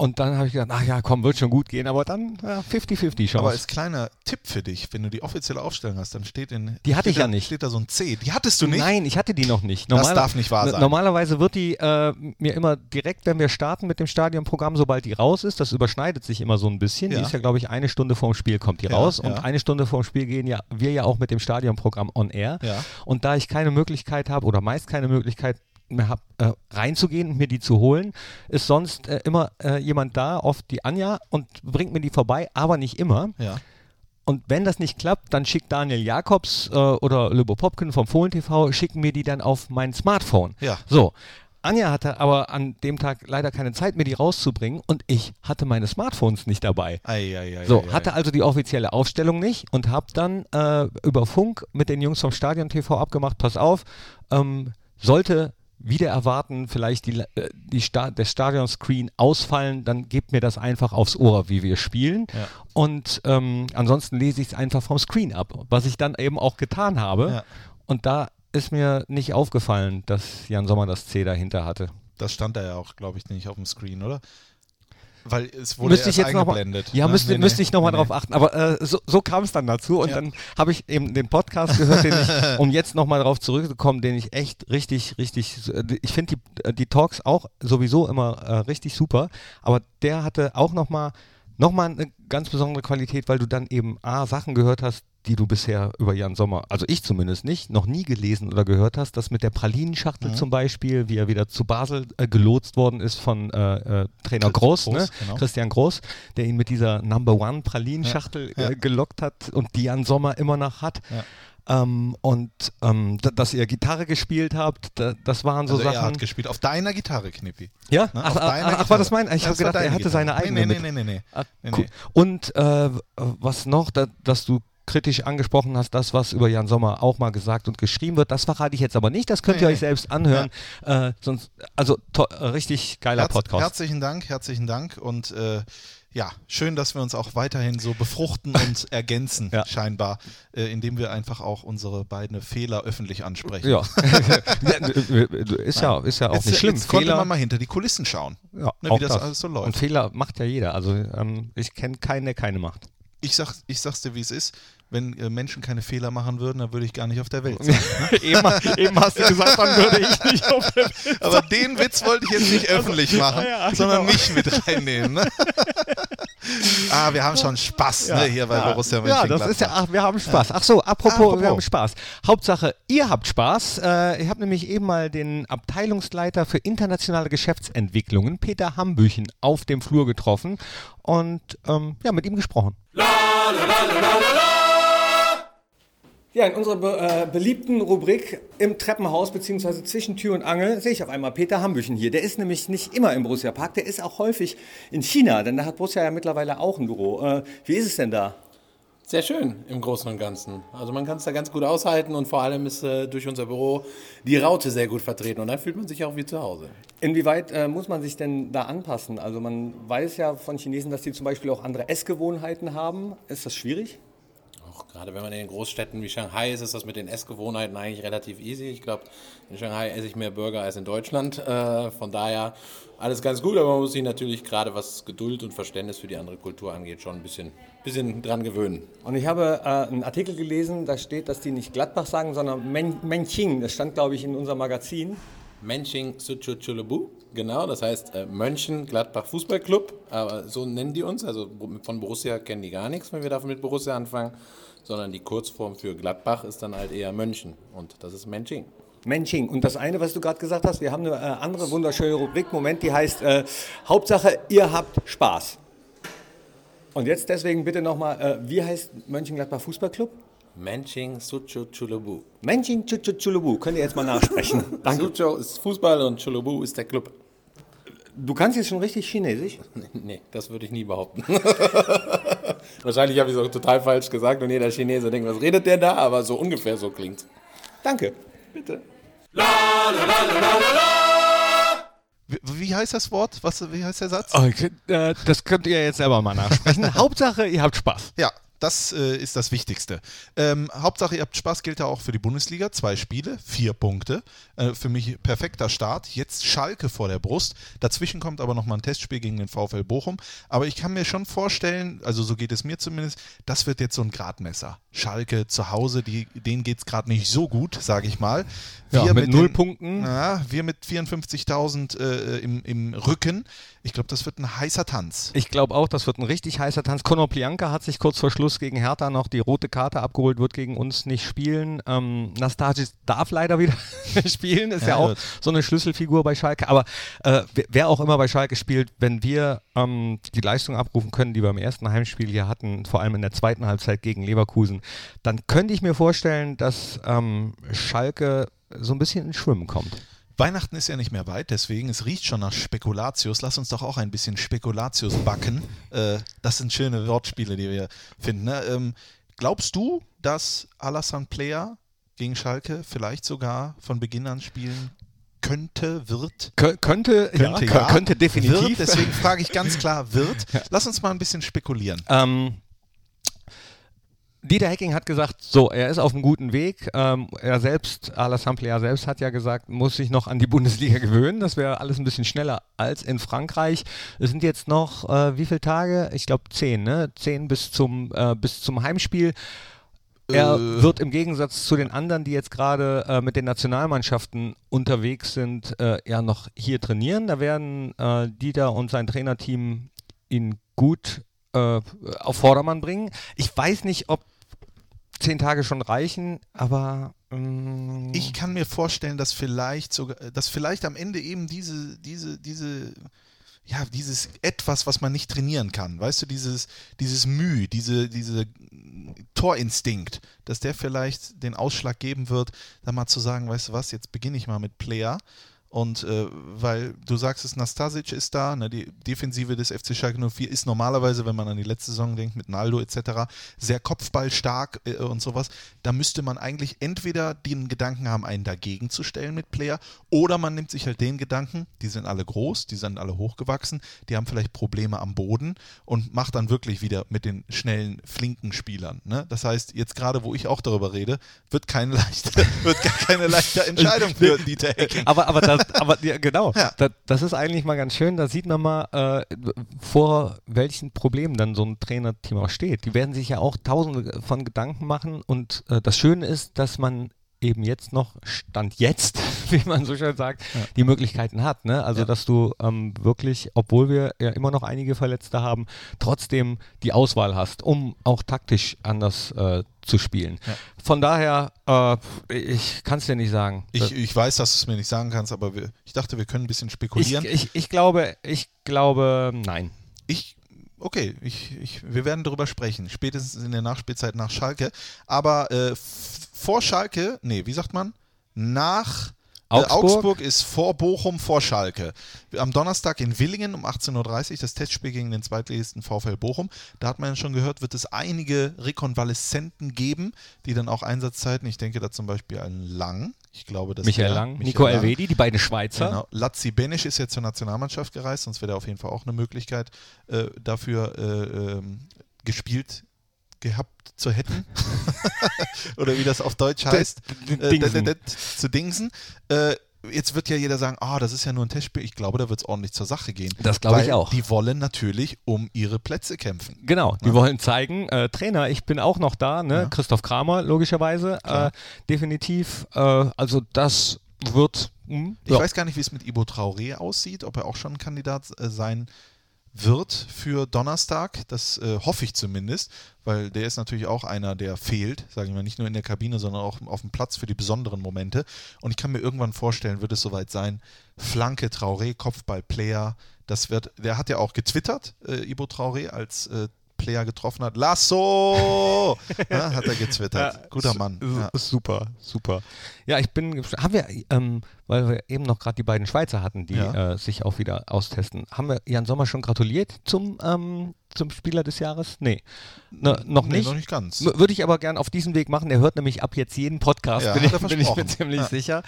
[SPEAKER 1] Und dann habe ich gedacht, ach ja, komm, wird schon gut gehen, aber dann 50-50 ja, Chance.
[SPEAKER 2] Aber als kleiner Tipp für dich, wenn du die offizielle Aufstellung hast, dann steht in.
[SPEAKER 1] Die hatte ich
[SPEAKER 2] da,
[SPEAKER 1] ja nicht.
[SPEAKER 2] Steht da so ein C. Die hattest du nicht?
[SPEAKER 1] Nein, ich hatte die noch nicht.
[SPEAKER 2] Normal, das darf nicht wahr sein.
[SPEAKER 1] Normalerweise wird die äh, mir immer direkt, wenn wir starten mit dem Stadionprogramm, sobald die raus ist, das überschneidet sich immer so ein bisschen. Ja. Die ist ja, glaube ich, eine Stunde vorm Spiel kommt die ja, raus. Und eine Stunde vorm Spiel gehen ja wir ja auch mit dem Stadionprogramm on air. Und da ich keine Möglichkeit habe oder meist keine Möglichkeit mehr habe, äh, reinzugehen und mir die zu holen, ist sonst äh, immer äh, jemand da, oft die Anja, und bringt mir die vorbei, aber nicht immer.
[SPEAKER 2] Ja.
[SPEAKER 1] Und wenn das nicht klappt, dann schickt Daniel Jakobs äh, oder Lübo Popkin vom Fohlen TV, schicken mir die dann auf mein Smartphone.
[SPEAKER 2] Ja.
[SPEAKER 1] So. Anja hatte aber an dem Tag leider keine Zeit, mir die rauszubringen und ich hatte meine Smartphones nicht dabei.
[SPEAKER 2] Ei, ei, ei,
[SPEAKER 1] so, hatte also die offizielle Aufstellung nicht und habe dann äh, über Funk mit den Jungs vom Stadion TV abgemacht, pass auf, ähm, sollte wieder erwarten, vielleicht die, äh, die Sta der Stadionscreen ausfallen, dann gebt mir das einfach aufs Ohr, wie wir spielen.
[SPEAKER 2] Ja.
[SPEAKER 1] Und ähm, ansonsten lese ich es einfach vom Screen ab, was ich dann eben auch getan habe.
[SPEAKER 2] Ja.
[SPEAKER 1] Und da ist mir nicht aufgefallen, dass Jan Sommer das C dahinter hatte.
[SPEAKER 2] Das stand da ja auch, glaube ich, nicht auf dem Screen, oder? Weil es wurde
[SPEAKER 1] müsste ich jetzt noch mal, Ja, ne? müsste, nee, müsste ich nochmal nee, drauf achten. Aber äh, so, so kam es dann dazu. Und ja. dann habe ich eben den Podcast gehört, den ich, (laughs) um jetzt nochmal drauf zurückzukommen, den ich echt richtig, richtig, ich finde die, die Talks auch sowieso immer äh, richtig super. Aber der hatte auch nochmal noch mal eine ganz besondere Qualität, weil du dann eben A, Sachen gehört hast, die du bisher über Jan Sommer, also ich zumindest nicht, noch nie gelesen oder gehört hast, das mit der Pralinenschachtel mhm. zum Beispiel, wie er wieder zu Basel äh, gelotst worden ist von äh, äh, Trainer Groß, Groß ne? genau. Christian Groß, der ihn mit dieser Number One Pralinenschachtel ja. ja. Äh, gelockt hat und die Jan Sommer immer noch hat.
[SPEAKER 2] Ja.
[SPEAKER 1] Ähm, und ähm, dass ihr Gitarre gespielt habt, da, das waren so
[SPEAKER 2] also
[SPEAKER 1] Sachen.
[SPEAKER 2] Er hat gespielt auf deiner Gitarre, Knippi.
[SPEAKER 1] Ja? Ne? Ach, ach, ach war das mein? Ich habe gedacht, er hatte Gitarre. seine eigene.
[SPEAKER 2] Nee, nee, nee, nee, nee.
[SPEAKER 1] Ach, nee, nee. Und äh, was noch, da, dass du kritisch angesprochen hast, das, was über Jan Sommer auch mal gesagt und geschrieben wird. Das verrate ich jetzt aber nicht, das könnt nee, ihr euch selbst anhören. Ja. Äh, sonst, also äh, richtig geiler Herz, Podcast.
[SPEAKER 2] Herzlichen Dank, herzlichen Dank und äh, ja, schön, dass wir uns auch weiterhin so befruchten und (laughs) ergänzen, ja. scheinbar, äh, indem wir einfach auch unsere beiden Fehler öffentlich ansprechen.
[SPEAKER 1] Ja, (laughs) ist ja, ist ja auch
[SPEAKER 2] jetzt,
[SPEAKER 1] nicht schlimm.
[SPEAKER 2] Jetzt konnte man mal hinter die Kulissen schauen,
[SPEAKER 1] ja,
[SPEAKER 2] ne, wie das, das, alles so läuft.
[SPEAKER 1] Und Fehler macht ja jeder. Also ähm, ich kenne keinen, der keine macht.
[SPEAKER 2] Ich, sag, ich sag's dir, wie es ist wenn äh, Menschen keine Fehler machen würden, dann würde ich gar nicht auf der Welt sein. (laughs)
[SPEAKER 1] Ne? eben, eben, hast du gesagt, dann würde ich nicht auf der Welt sein. (laughs)
[SPEAKER 2] Aber den Witz wollte ich jetzt nicht also, öffentlich machen, ja, ja, sondern genau. mich mit reinnehmen. Ne? (laughs) ah, wir haben schon Spaß ja, ne, hier bei Borussia
[SPEAKER 1] Mönchengladbach. Ja, das ist ja, ach, wir haben Spaß. Ach so, apropos, apropos. wir haben Spaß. Hauptsache, ihr habt Spaß. Äh, ich habe nämlich eben mal den Abteilungsleiter für internationale Geschäftsentwicklungen, Peter Hambüchen, auf dem Flur getroffen und ähm, ja, mit ihm gesprochen. La, la, la, la, la, la. Ja, in unserer be äh, beliebten Rubrik im Treppenhaus bzw. zwischen Tür und Angel sehe ich auf einmal Peter Hambüchen hier. Der ist nämlich nicht immer im Borussia Park, der ist auch häufig in China, denn da hat Borussia ja mittlerweile auch ein Büro. Äh, wie ist es denn da?
[SPEAKER 4] Sehr schön im Großen und Ganzen. Also man kann es da ganz gut aushalten und vor allem ist äh, durch unser Büro die Raute sehr gut vertreten und dann fühlt man sich auch wie zu Hause.
[SPEAKER 1] Inwieweit äh, muss man sich denn da anpassen? Also man weiß ja von Chinesen, dass die zum Beispiel auch andere Essgewohnheiten haben. Ist das schwierig?
[SPEAKER 4] Gerade wenn man in den Großstädten wie Shanghai ist, ist das mit den Essgewohnheiten eigentlich relativ easy. Ich glaube, in Shanghai esse ich mehr Burger als in Deutschland. Äh, von daher alles ganz gut, aber man muss sich natürlich gerade was Geduld und Verständnis für die andere Kultur angeht, schon ein bisschen, bisschen dran gewöhnen.
[SPEAKER 1] Und ich habe äh, einen Artikel gelesen, da steht, dass die nicht Gladbach sagen, sondern Menching. Das stand, glaube ich, in unserem Magazin.
[SPEAKER 4] Menching Suchuchulubu, genau, das heißt äh, Mönchengladbach Fußballclub, aber so nennen die uns, also von Borussia kennen die gar nichts, wenn wir davon mit Borussia anfangen sondern die Kurzform für Gladbach ist dann halt eher Mönchen und das ist Menching.
[SPEAKER 1] Menching. Und das eine, was du gerade gesagt hast, wir haben eine äh, andere wunderschöne Rubrik, Moment, die heißt äh, Hauptsache, ihr habt Spaß. Und jetzt deswegen bitte nochmal, äh, wie heißt Mönchengladbach Fußballclub?
[SPEAKER 4] Menching Sucho Chulubu.
[SPEAKER 1] Menching Sucho Chulubu, könnt ihr jetzt mal nachsprechen. (laughs)
[SPEAKER 4] Danke. Sucho ist Fußball und Chulubu ist der Club.
[SPEAKER 1] Du kannst jetzt schon richtig Chinesisch? (laughs)
[SPEAKER 4] Nee, das würde ich nie behaupten. (laughs) Wahrscheinlich habe ich es auch total falsch gesagt und jeder Chinese denkt, was redet der da? Aber so ungefähr so klingt.
[SPEAKER 1] Danke.
[SPEAKER 4] Bitte.
[SPEAKER 2] La, la, la, wie, wie, heißt das Wort? Was, wie heißt der Satz?
[SPEAKER 1] Okay, äh, das könnt ihr jetzt selber mal nachsprechen. (laughs) Hauptsache, ihr habt Spaß.
[SPEAKER 2] Ja, das äh, ist das Wichtigste. Ähm, Hauptsache, ihr habt Spaß, gilt ja auch für die Bundesliga. Zwei Spiele, vier Punkte. Äh, für mich perfekter Start. Jetzt Schalke vor der Brust. Dazwischen kommt aber nochmal ein Testspiel gegen den VfL Bochum. Aber ich kann mir schon vorstellen, also so geht es mir zumindest, das wird jetzt so ein Gradmesser. Schalke zu Hause, die, denen geht es gerade nicht so gut, sage ich mal.
[SPEAKER 1] Wir ja, mit,
[SPEAKER 2] mit
[SPEAKER 1] null
[SPEAKER 2] den,
[SPEAKER 1] Punkten.
[SPEAKER 2] Ja, wir mit 54.000 äh, im, im Rücken. Ich glaube, das wird ein heißer Tanz.
[SPEAKER 1] Ich glaube auch, das wird ein richtig heißer Tanz. Conor Plianka hat sich kurz vor Schluss gegen Hertha noch die rote Karte abgeholt, wird gegen uns nicht spielen. Ähm, Nastasic darf leider wieder (laughs) spielen, ist ja, ja auch so eine Schlüsselfigur bei Schalke. Aber äh, wer auch immer bei Schalke spielt, wenn wir ähm, die Leistung abrufen können, die wir im ersten Heimspiel hier hatten, vor allem in der zweiten Halbzeit gegen Leverkusen, dann könnte ich mir vorstellen, dass ähm, Schalke so ein bisschen ins Schwimmen kommt.
[SPEAKER 2] Weihnachten ist ja nicht mehr weit, deswegen es riecht schon nach Spekulatius. Lass uns doch auch ein bisschen Spekulatius backen. Äh, das sind schöne Wortspiele, die wir finden. Ne? Ähm, glaubst du, dass Alassane Player gegen Schalke vielleicht sogar von Beginn an spielen könnte, wird?
[SPEAKER 1] Kö könnte, könnte, ja, ja, könnte definitiv.
[SPEAKER 2] Wird, deswegen frage ich ganz (laughs) klar, wird. Lass uns mal ein bisschen spekulieren.
[SPEAKER 1] Ähm, Dieter Hecking hat gesagt, so, er ist auf einem guten Weg. Ähm, er selbst, Alassane selbst hat ja gesagt, muss sich noch an die (laughs) Bundesliga gewöhnen. Das wäre alles ein bisschen schneller als in Frankreich. Es sind jetzt noch, äh, wie viele Tage? Ich glaube zehn, ne? Zehn bis zum, äh, bis zum Heimspiel. Er äh. wird im Gegensatz zu den anderen, die jetzt gerade äh, mit den Nationalmannschaften unterwegs sind, äh, ja noch hier trainieren. Da werden äh, Dieter und sein Trainerteam ihn gut äh, auf Vordermann bringen. Ich weiß nicht, ob zehn Tage schon reichen, aber
[SPEAKER 2] ähm ich kann mir vorstellen, dass vielleicht sogar, dass vielleicht am Ende eben diese, diese, diese, ja, dieses etwas, was man nicht trainieren kann, weißt du, dieses, dieses Mühe, diese, diese Torinstinkt, dass der vielleicht den Ausschlag geben wird, da mal zu sagen, weißt du was, jetzt beginne ich mal mit Player und äh, weil du sagst, es Nastasic ist da, ne, die Defensive des FC Schalke 04 ist normalerweise, wenn man an die letzte Saison denkt, mit Naldo etc., sehr kopfballstark äh, und sowas. Da müsste man eigentlich entweder den Gedanken haben, einen dagegen zu stellen mit Player, oder man nimmt sich halt den Gedanken, die sind alle groß, die sind alle hochgewachsen, die haben vielleicht Probleme am Boden und macht dann wirklich wieder mit den schnellen, flinken Spielern. Ne? Das heißt, jetzt gerade, wo ich auch darüber rede, wird keine (laughs) leichte, wird gar keine leichte (laughs) Entscheidung für Dieter Hecking.
[SPEAKER 1] Aber, aber das aber ja, genau, ja. Das, das, ist eigentlich mal ganz schön. Da sieht man mal, äh, vor welchen Problemen dann so ein Trainerteam auch steht. Die werden sich ja auch tausende von Gedanken machen und äh, das Schöne ist, dass man eben jetzt noch, Stand jetzt, (laughs) wie man so schön sagt, ja. die Möglichkeiten hat. Ne? Also, ja. dass du ähm, wirklich, obwohl wir ja immer noch einige Verletzte haben, trotzdem die Auswahl hast, um auch taktisch anders äh, zu spielen. Ja. Von daher, äh, ich kann es dir nicht sagen.
[SPEAKER 2] Ich, ich weiß, dass du es mir nicht sagen kannst, aber wir, ich dachte, wir können ein bisschen spekulieren.
[SPEAKER 1] Ich, ich, ich glaube, ich glaube, nein.
[SPEAKER 2] Ich okay, ich, ich, wir werden darüber sprechen, spätestens in der Nachspielzeit nach Schalke. Aber äh, vor Schalke, nee, wie sagt man? Nach Augsburg. Äh, Augsburg. ist vor Bochum, vor Schalke. Am Donnerstag in Willingen um 18.30 Uhr das Testspiel gegen den zweitligisten VfL Bochum. Da hat man ja schon gehört, wird es einige Rekonvaleszenten geben, die dann auch Einsatzzeiten, ich denke da zum Beispiel an Lang, ich glaube, dass
[SPEAKER 1] Michael Lang, Michael Nico Elvedi, die beiden Schweizer. Genau.
[SPEAKER 2] Lazzi Benisch ist jetzt zur Nationalmannschaft gereist, sonst wäre er auf jeden Fall auch eine Möglichkeit äh, dafür äh, äh, gespielt gehabt zu hätten. (laughs) Oder wie das auf Deutsch heißt. Dingsen. zu dingsen. Jetzt wird ja jeder sagen, ah, oh, das ist ja nur ein Testspiel. Ich glaube, da wird es ordentlich zur Sache gehen.
[SPEAKER 1] Das glaube ich auch.
[SPEAKER 2] Die wollen natürlich um ihre Plätze kämpfen.
[SPEAKER 1] Genau, die ja. wollen zeigen, äh, Trainer, ich bin auch noch da, ne? Ja. Christoph Kramer, logischerweise. Äh, definitiv. Äh, also das wird.
[SPEAKER 2] Mh, hm, ich ja. weiß gar nicht, wie es mit Ibo Traoré aussieht, ob er auch schon ein Kandidat äh, sein wird für Donnerstag. Das äh, hoffe ich zumindest, weil der ist natürlich auch einer, der fehlt, sagen wir nicht nur in der Kabine, sondern auch auf dem Platz für die besonderen Momente. Und ich kann mir irgendwann vorstellen, wird es soweit sein, Flanke, Traoré, Kopfball, Player, das wird, der hat ja auch getwittert, äh, Ibo Traoré, als äh, Player getroffen hat. Lasso! (laughs) ja, hat er getwittert. Ja, Guter Mann.
[SPEAKER 1] Ja. Super, super. Ja, ich bin, haben wir, ähm, weil wir eben noch gerade die beiden Schweizer hatten, die ja. äh, sich auch wieder austesten, haben wir Jan Sommer schon gratuliert zum, ähm, zum Spieler des Jahres? Nee, ne, noch nee, nicht.
[SPEAKER 2] noch nicht ganz.
[SPEAKER 1] Würde ich aber gern auf diesem Weg machen. Er hört nämlich ab jetzt jeden Podcast, ja, bin, ich, bin ich mir ziemlich ja. sicher.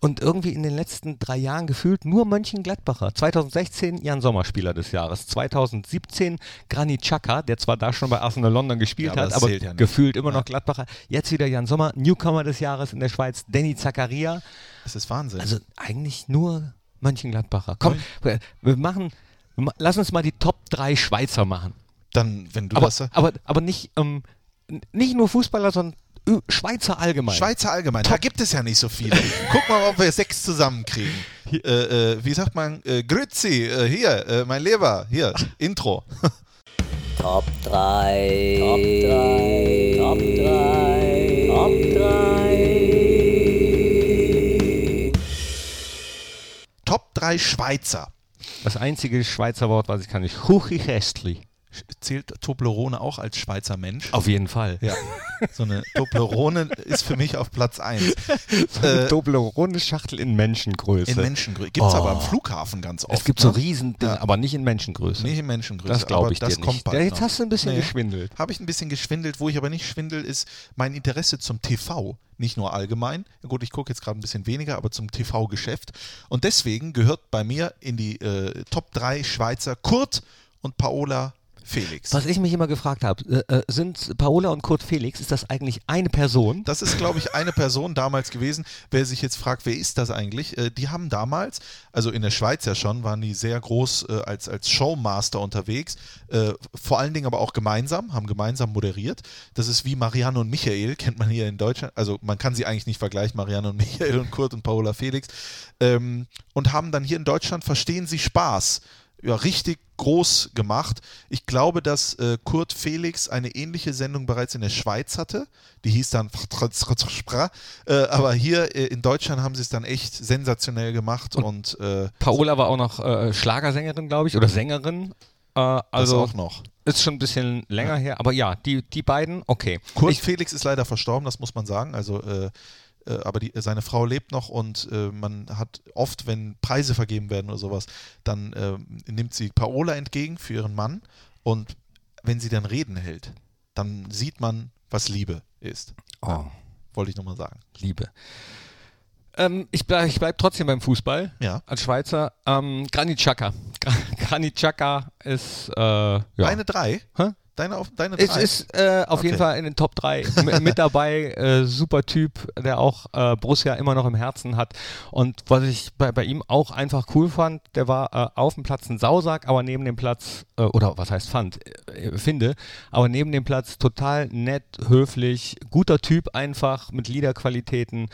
[SPEAKER 1] Und irgendwie in den letzten drei Jahren gefühlt nur Mönchengladbacher. 2016 Jan Sommer Spieler des Jahres. 2017 Granit Xhaka, der zwar da schon bei Arsenal London gespielt
[SPEAKER 2] Ja, aber
[SPEAKER 1] hat, aber gefühlt immer noch Gladbacher. Jetzt wieder Jan Sommer, Newcomer des Jahres in der Schweiz, Danny Zakaria.
[SPEAKER 2] Das ist Wahnsinn.
[SPEAKER 1] Also eigentlich nur Mönchengladbacher. Komm, wir machen, wir ma- lass uns mal die Top 3 Schweizer machen.
[SPEAKER 2] dann, wenn du
[SPEAKER 1] Aber,
[SPEAKER 2] das
[SPEAKER 1] aber, aber nicht, ähm, nicht nur Fußballer, sondern Schweizer allgemein.
[SPEAKER 2] Schweizer allgemein, da gibt es ja nicht so viele. (laughs) Guck mal, ob wir sechs zusammenkriegen. Äh, äh, wie sagt man? Äh, Grüezi, äh, hier, äh, mein Leber, hier, Intro. (laughs)
[SPEAKER 5] Top 3. Top 3. Top 3. Top 3.
[SPEAKER 2] Top 3 Schweizer.
[SPEAKER 1] Das einzige Schweizer Wort, was ich kann, ist Huchichestli.
[SPEAKER 2] Zählt Toblerone auch als Schweizer Mensch?
[SPEAKER 1] Auf jeden Fall.
[SPEAKER 2] Ja. So eine Toblerone ist für mich auf Platz 1.
[SPEAKER 1] Eine Toblerone-Schachtel in Menschengröße.
[SPEAKER 2] In Menschengröße. Gibt es
[SPEAKER 1] Oh.
[SPEAKER 2] aber am Flughafen ganz oft.
[SPEAKER 1] es gibt so
[SPEAKER 2] ne?
[SPEAKER 1] riesen,
[SPEAKER 2] Ja.
[SPEAKER 1] aber nicht in Menschengröße.
[SPEAKER 2] Nicht in Menschengröße.
[SPEAKER 1] das glaube ich
[SPEAKER 2] das
[SPEAKER 1] dir
[SPEAKER 2] kommt
[SPEAKER 1] nicht.
[SPEAKER 2] bald
[SPEAKER 1] Ja, jetzt
[SPEAKER 2] noch.
[SPEAKER 1] hast du ein bisschen
[SPEAKER 2] Nee.
[SPEAKER 1] geschwindelt.
[SPEAKER 2] Habe ich ein bisschen geschwindelt. Wo ich aber nicht schwindel, ist mein Interesse zum TV. Nicht nur allgemein. Gut, ich gucke jetzt gerade ein bisschen weniger, aber zum TV-Geschäft. Und deswegen gehört bei mir in die äh, Top 3 Schweizer Kurt und Paola Felix.
[SPEAKER 1] Was ich mich immer gefragt habe, äh, äh, sind Paola und Kurt Felix, ist das eigentlich eine Person?
[SPEAKER 2] Das ist, glaube ich, eine Person damals gewesen. Wer sich jetzt fragt, wer ist das eigentlich? Äh, die haben damals, also in der Schweiz ja schon, waren die sehr groß äh, als, als Showmaster unterwegs. Äh, vor allen Dingen aber auch gemeinsam, haben gemeinsam moderiert. Das ist wie Marianne und Michael, (laughs) kennt man hier in Deutschland. Also man kann sie eigentlich nicht vergleichen, Marianne und (laughs) Michael und Kurt und Paola Felix. Ähm, und haben dann hier in Deutschland Verstehen Sie Spaß ja, richtig groß gemacht. Ich glaube, dass äh, Kurt Felix eine ähnliche Sendung bereits in der Schweiz hatte. Die hieß dann äh, aber hier äh, in Deutschland haben sie es dann echt sensationell gemacht und, äh,
[SPEAKER 1] Paola war auch noch äh, Schlagersängerin, glaube ich, oder Sängerin. Äh,
[SPEAKER 2] also
[SPEAKER 1] also
[SPEAKER 2] auch noch.
[SPEAKER 1] ist schon ein bisschen länger her, aber ja, die, die beiden, okay.
[SPEAKER 2] Kurt
[SPEAKER 1] Ich,
[SPEAKER 2] Felix ist leider verstorben, das muss man sagen. Also aber die, seine Frau lebt noch und äh, man hat oft, wenn Preise vergeben werden oder sowas, dann äh, nimmt sie Paola entgegen für ihren Mann und wenn sie dann Reden hält, dann sieht man, was Liebe ist.
[SPEAKER 1] oh,
[SPEAKER 2] Wollte ich nochmal sagen.
[SPEAKER 1] Liebe. Ähm, ich bleibe bleib trotzdem beim Fußball.
[SPEAKER 2] Ja.
[SPEAKER 1] Als Schweizer. Ähm, Granit Xhaka. (laughs) Granit Xhaka ist, äh, ja.
[SPEAKER 2] Deine drei?
[SPEAKER 1] Hä?
[SPEAKER 2] Deine, auf, deine
[SPEAKER 1] Es
[SPEAKER 2] drei?
[SPEAKER 1] ist äh, auf jeden
[SPEAKER 2] Okay.
[SPEAKER 1] Fall in den Top 3 (laughs) mit dabei. Äh, super Typ, der auch äh, Borussia immer noch im Herzen hat. Und was ich bei, bei ihm auch einfach cool fand, der war äh, auf dem Platz ein Sausack, aber neben dem Platz, äh, oder was heißt fand, äh, finde, aber neben dem Platz total nett, höflich, guter Typ einfach mit Liederqualitäten.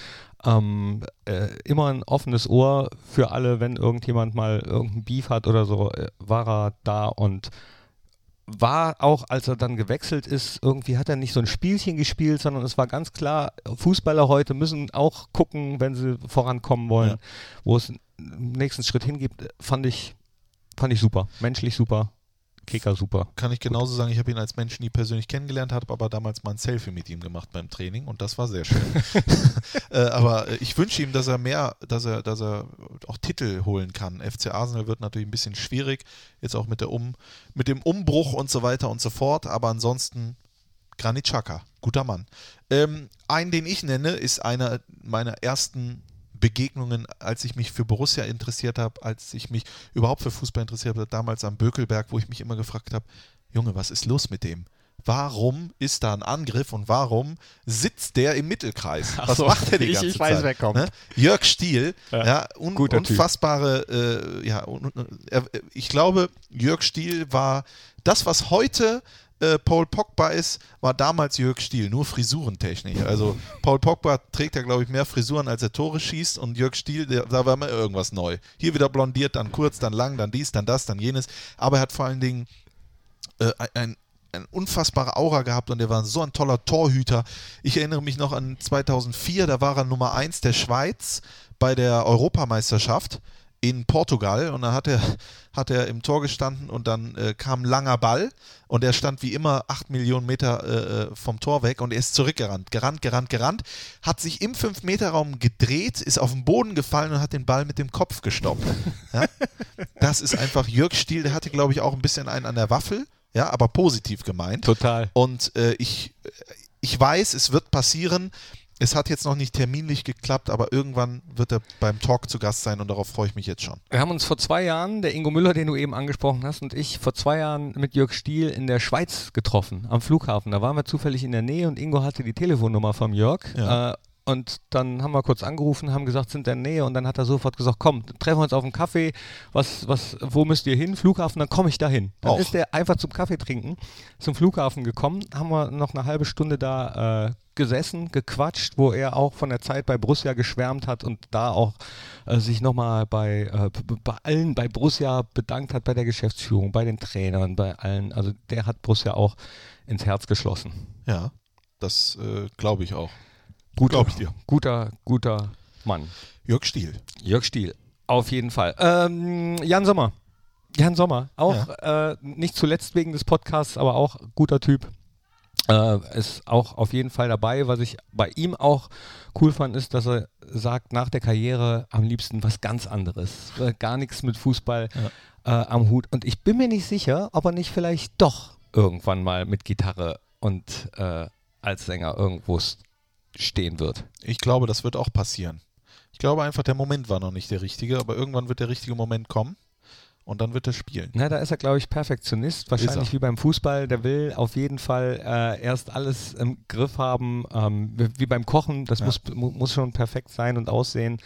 [SPEAKER 1] Ähm, äh, immer ein offenes Ohr für alle, wenn irgendjemand mal irgendein Beef hat oder so, äh, war er da und war auch, als er dann gewechselt ist, irgendwie hat er nicht so ein Spielchen gespielt, sondern es war ganz klar, Fußballer heute müssen auch gucken, wenn sie vorankommen wollen,
[SPEAKER 2] Ja.
[SPEAKER 1] wo es einen nächsten Schritt hingibt, fand ich, fand ich super. Menschlich super, Kicker super.
[SPEAKER 2] Kann ich genauso sagen, ich habe ihn als Mensch nie persönlich kennengelernt, habe aber damals mal ein Selfie mit ihm gemacht beim Training und das war sehr schön. (laughs) (laughs) äh, aber äh, ich wünsche ihm, dass er mehr, dass er, dass er auch Titel holen kann. FC Arsenal wird natürlich ein bisschen schwierig, jetzt auch mit, der um, mit dem Umbruch und so weiter und so fort, aber ansonsten Granit Xhaka, guter Mann. Ähm, einen, den ich nenne, ist einer meiner ersten Begegnungen, als ich mich für Borussia interessiert habe, als ich mich überhaupt für Fußball interessiert habe, damals am Bökelberg, wo ich mich immer gefragt habe, Junge, was ist los mit dem? Warum ist da ein Angriff und warum sitzt der im Mittelkreis? Was
[SPEAKER 1] so,
[SPEAKER 2] macht der die
[SPEAKER 1] ich-
[SPEAKER 2] ganze
[SPEAKER 1] ich weiß,
[SPEAKER 2] Zeit?
[SPEAKER 1] wer kommt.
[SPEAKER 2] Ne? Jörg Stiel,
[SPEAKER 1] Ja,
[SPEAKER 2] ja, un unfassbare, äh, ja, un ich glaube, Jörg Stiel war das, was heute äh, Paul Pogba ist, war damals Jörg Stiel, nur frisurentechnisch. Also Paul Pogba trägt ja, glaube ich, mehr Frisuren, als er Tore schießt und Jörg Stiel, der, da war immer irgendwas neu. Hier wieder blondiert, dann kurz, dann lang, dann dies, dann das, dann jenes. Aber er hat vor allen Dingen äh, ein, ein unfassbare Aura gehabt und er war so ein toller Torhüter. Ich erinnere mich noch an 2004, da war er Nummer 1 der Schweiz bei der Europameisterschaft in Portugal und dann hat er, (laughs) hat er im Tor gestanden und dann äh, kam ein langer Ball und er stand wie immer 8 Millionen Meter äh, vom Tor weg und er ist zurückgerannt, gerannt, gerannt, gerannt, hat sich im 5-Meter-Raum gedreht, ist auf den Boden gefallen und hat den Ball mit dem Kopf gestoppt. (laughs) Ja? Das ist einfach Jörg Stiel, der hatte glaube ich auch ein bisschen einen an der Waffel, ja, aber positiv gemeint.
[SPEAKER 1] Total.
[SPEAKER 2] Und äh, ich, ich weiß, es wird passieren. Es hat jetzt noch nicht terminlich geklappt, aber irgendwann wird er beim Talk zu Gast sein und darauf freue ich mich jetzt schon.
[SPEAKER 1] Wir haben uns vor zwei Jahren, der Ingo Müller, den du eben angesprochen hast, und ich vor zwei Jahren mit Jörg Stiel in der Schweiz getroffen, am Flughafen. Da waren wir zufällig in der Nähe und Ingo hatte die Telefonnummer vom Jörg.
[SPEAKER 2] Ja.
[SPEAKER 1] Äh, und dann haben wir kurz angerufen, haben gesagt, sind in der Nähe. Und dann hat er sofort gesagt, komm, treffen wir uns auf einen Kaffee. Was, was, wo müsst ihr hin? Flughafen, dann komme ich dahin. Dann
[SPEAKER 2] Auch.
[SPEAKER 1] ist er einfach zum Kaffee trinken zum Flughafen gekommen. Haben wir noch eine halbe Stunde da äh, gesessen, gequatscht, wo er auch von der Zeit bei Borussia geschwärmt hat und da auch äh, sich nochmal bei, äh, bei allen bei Borussia bedankt hat, bei der Geschäftsführung, bei den Trainern, bei allen. Also der hat Borussia auch ins Herz geschlossen.
[SPEAKER 2] Ja, das äh, glaube ich auch.
[SPEAKER 1] Guter,
[SPEAKER 2] Glaub ich dir.
[SPEAKER 1] Guter, guter Mann.
[SPEAKER 2] Jörg Stiel.
[SPEAKER 1] Jörg Stiel, auf jeden Fall. Ähm, Jan Sommer. Jan Sommer, auch äh, nicht zuletzt wegen des Podcasts, aber auch guter Typ. Äh, ist auch auf jeden Fall dabei. Was ich bei ihm auch cool fand, ist, dass er sagt, nach der Karriere am liebsten was ganz anderes. Gar nichts mit Fußball äh, am Hut. Und ich bin mir nicht sicher, ob er nicht vielleicht doch irgendwann mal mit Gitarre und äh, als Sänger irgendwo stehen wird.
[SPEAKER 2] Ich glaube, das wird auch passieren. Ich glaube einfach, der Moment war noch nicht der richtige, aber irgendwann wird der richtige Moment kommen und dann wird er spielen.
[SPEAKER 1] Na, da ist er, glaube ich, Perfektionist. Wahrscheinlich wie beim Fußball. Der will auf jeden Fall äh, erst alles im Griff haben. Ähm, wie beim Kochen. Das
[SPEAKER 2] Ja.
[SPEAKER 1] muss, mu muss schon perfekt sein und aussehen.